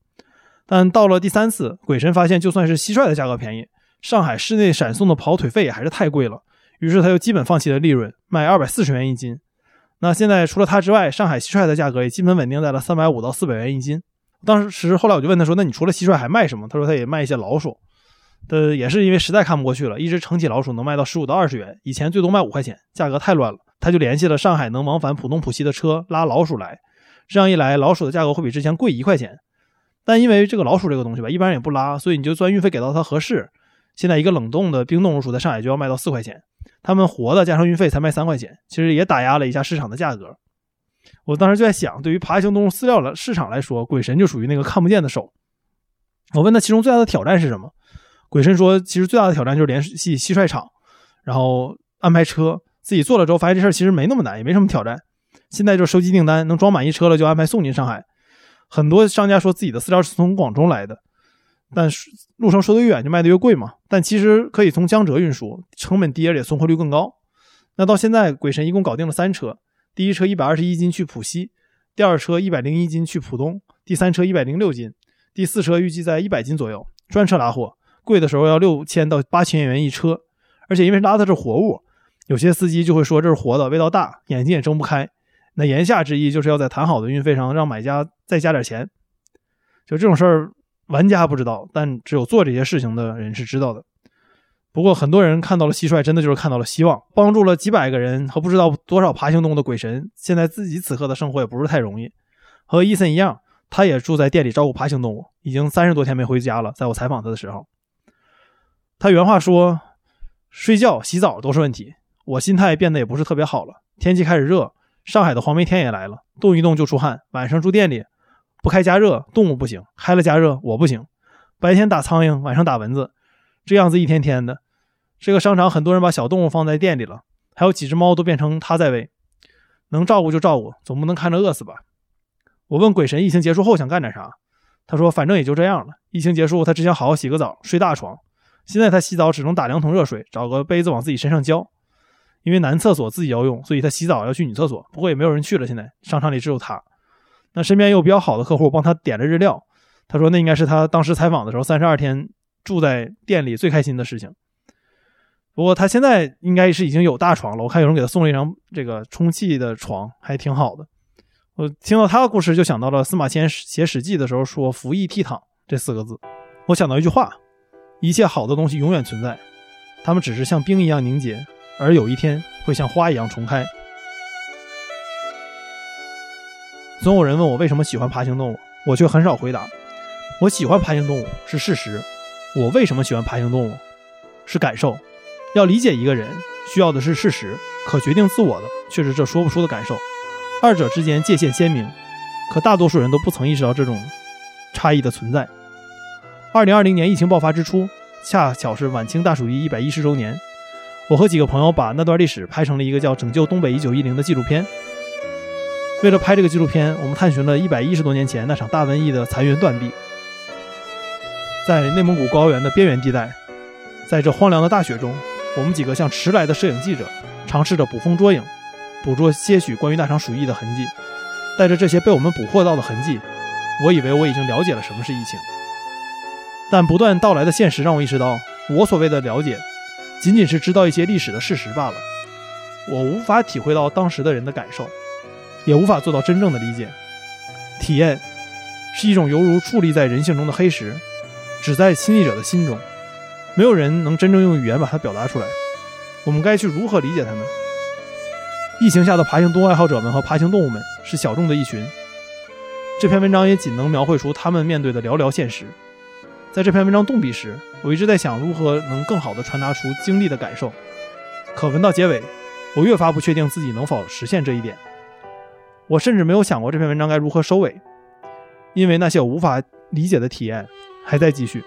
但到了第三次，鬼神发现，就算是蟋蟀的价格便宜，上海市内闪送的跑腿费也还是太贵了。于是他又基本放弃了利润，卖二百四十元一斤。那现在除了他之外，上海蟋蟀的价格也基本稳定在了三百五到四百元一斤。当时后来我就问他说：“那你除了蟋蟀还卖什么？”他说他也卖一些老鼠。的也是因为实在看不过去了，一只成体老鼠能卖到十五到二十元，以前最多卖五块钱，价格太乱了。他就联系了上海能往返浦东浦西的车拉老鼠来，这样一来，老鼠的价格会比之前贵一块钱。但因为这个老鼠这个东西吧，一般人也不拉，所以你就算运费给到它合适。现在一个冷冻的冰冻老鼠在上海就要卖到四块钱，他们活的加上运费才卖三块钱，其实也打压了一下市场的价格。我当时就在想，对于爬行动物饲料的市场来说，鬼神就属于那个看不见的手。我问他其中最大的挑战是什么，鬼神说，其实最大的挑战就是联系蟋蟀场，然后安排车。自己做了之后，发现这事儿其实没那么难，也没什么挑战。现在就收集订单，能装满一车了就安排送进上海。很多商家说自己的饲料是从广州来的，但是路程说的越远就卖的越贵嘛。但其实可以从江浙运输，成本低而且送货率更高。那到现在，鬼神一共搞定了三车，第一车一百二十一斤去浦西，第二车一百零一斤去浦东，第三车一百零六斤，第四车预计在一百斤左右，专车拉货，贵的时候要六千到八千元一车，而且因为拉的是活物。有些司机就会说这是活的，味道大，眼睛也睁不开。那言下之意就是要在谈好的运费上让买家再加点钱。就这种事儿，玩家不知道，但只有做这些事情的人是知道的。不过很多人看到了蟋蟀，真的就是看到了希望，帮助了几百个人和不知道多少爬行动物的鬼神。现在自己此刻的生活也不是太容易。和伊森一样，他也住在店里照顾爬行动物，已经三十多天没回家了。在我采访他的时候，他原话说：“睡觉、洗澡都是问题。”我心态变得也不是特别好了。天气开始热，上海的黄梅天也来了，动一动就出汗。晚上住店里，不开加热，动物不行；开了加热，我不行。白天打苍蝇，晚上打蚊子，这样子一天天的。这个商场很多人把小动物放在店里了，还有几只猫都变成他在喂。能照顾就照顾，总不能看着饿死吧？我问鬼神疫情结束后想干点啥，他说反正也就这样了。疫情结束，他只想好好洗个澡，睡大床。现在他洗澡只能打两桶热水，找个杯子往自己身上浇。因为男厕所自己要用，所以他洗澡要去女厕所。不过也没有人去了，现在商场里只有他。那身边有比较好的客户帮他点了日料，他说那应该是他当时采访的时候三十二天住在店里最开心的事情。不过他现在应该是已经有大床了，我看有人给他送了一张这个充气的床，还挺好的。我听到他的故事就想到了司马迁写《史记》的时候说“服役倜傥”这四个字，我想到一句话：一切好的东西永远存在，他们只是像冰一样凝结。而有一天会像花一样重开。总有人问我为什么喜欢爬行动物，我却很少回答。我喜欢爬行动物是事实，我为什么喜欢爬行动物是感受。要理解一个人，需要的是事实，可决定自我的却是这说不出的感受。二者之间界限鲜明，可大多数人都不曾意识到这种差异的存在。二零二零年疫情爆发之初，恰巧是晚清大鼠疫一百一十周年。我和几个朋友把那段历史拍成了一个叫《拯救东北一九一零》的纪录片。为了拍这个纪录片，我们探寻了一百一十多年前那场大瘟疫的残垣断壁。在内蒙古高原的边缘地带，在这荒凉的大雪中，我们几个像迟来的摄影记者，尝试着捕风捉影，捕捉些许关于那场鼠疫的痕迹。带着这些被我们捕获到的痕迹，我以为我已经了解了什么是疫情。但不断到来的现实让我意识到，我所谓的了解。仅仅是知道一些历史的事实罢了，我无法体会到当时的人的感受，也无法做到真正的理解。体验是一种犹如矗立在人性中的黑石，只在亲历者的心中，没有人能真正用语言把它表达出来。我们该去如何理解它呢？疫情下的爬行动物爱好者们和爬行动物们是小众的一群，这篇文章也仅能描绘出他们面对的寥寥现实。在这篇文章动笔时，我一直在想如何能更好的传达出经历的感受。可文到结尾，我越发不确定自己能否实现这一点。我甚至没有想过这篇文章该如何收尾，因为那些我无法理解的体验还在继续。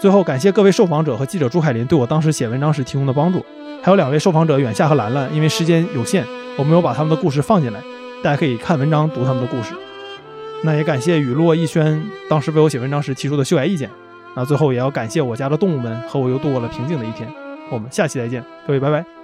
最后，感谢各位受访者和记者朱海林对我当时写文章时提供的帮助，还有两位受访者远夏和兰兰，因为时间有限，我没有把他们的故事放进来，大家可以看文章读他们的故事。那也感谢雨落逸轩当时为我写文章时提出的修改意见。那最后也要感谢我家的动物们和我又度过了平静的一天。我们下期再见，各位拜拜。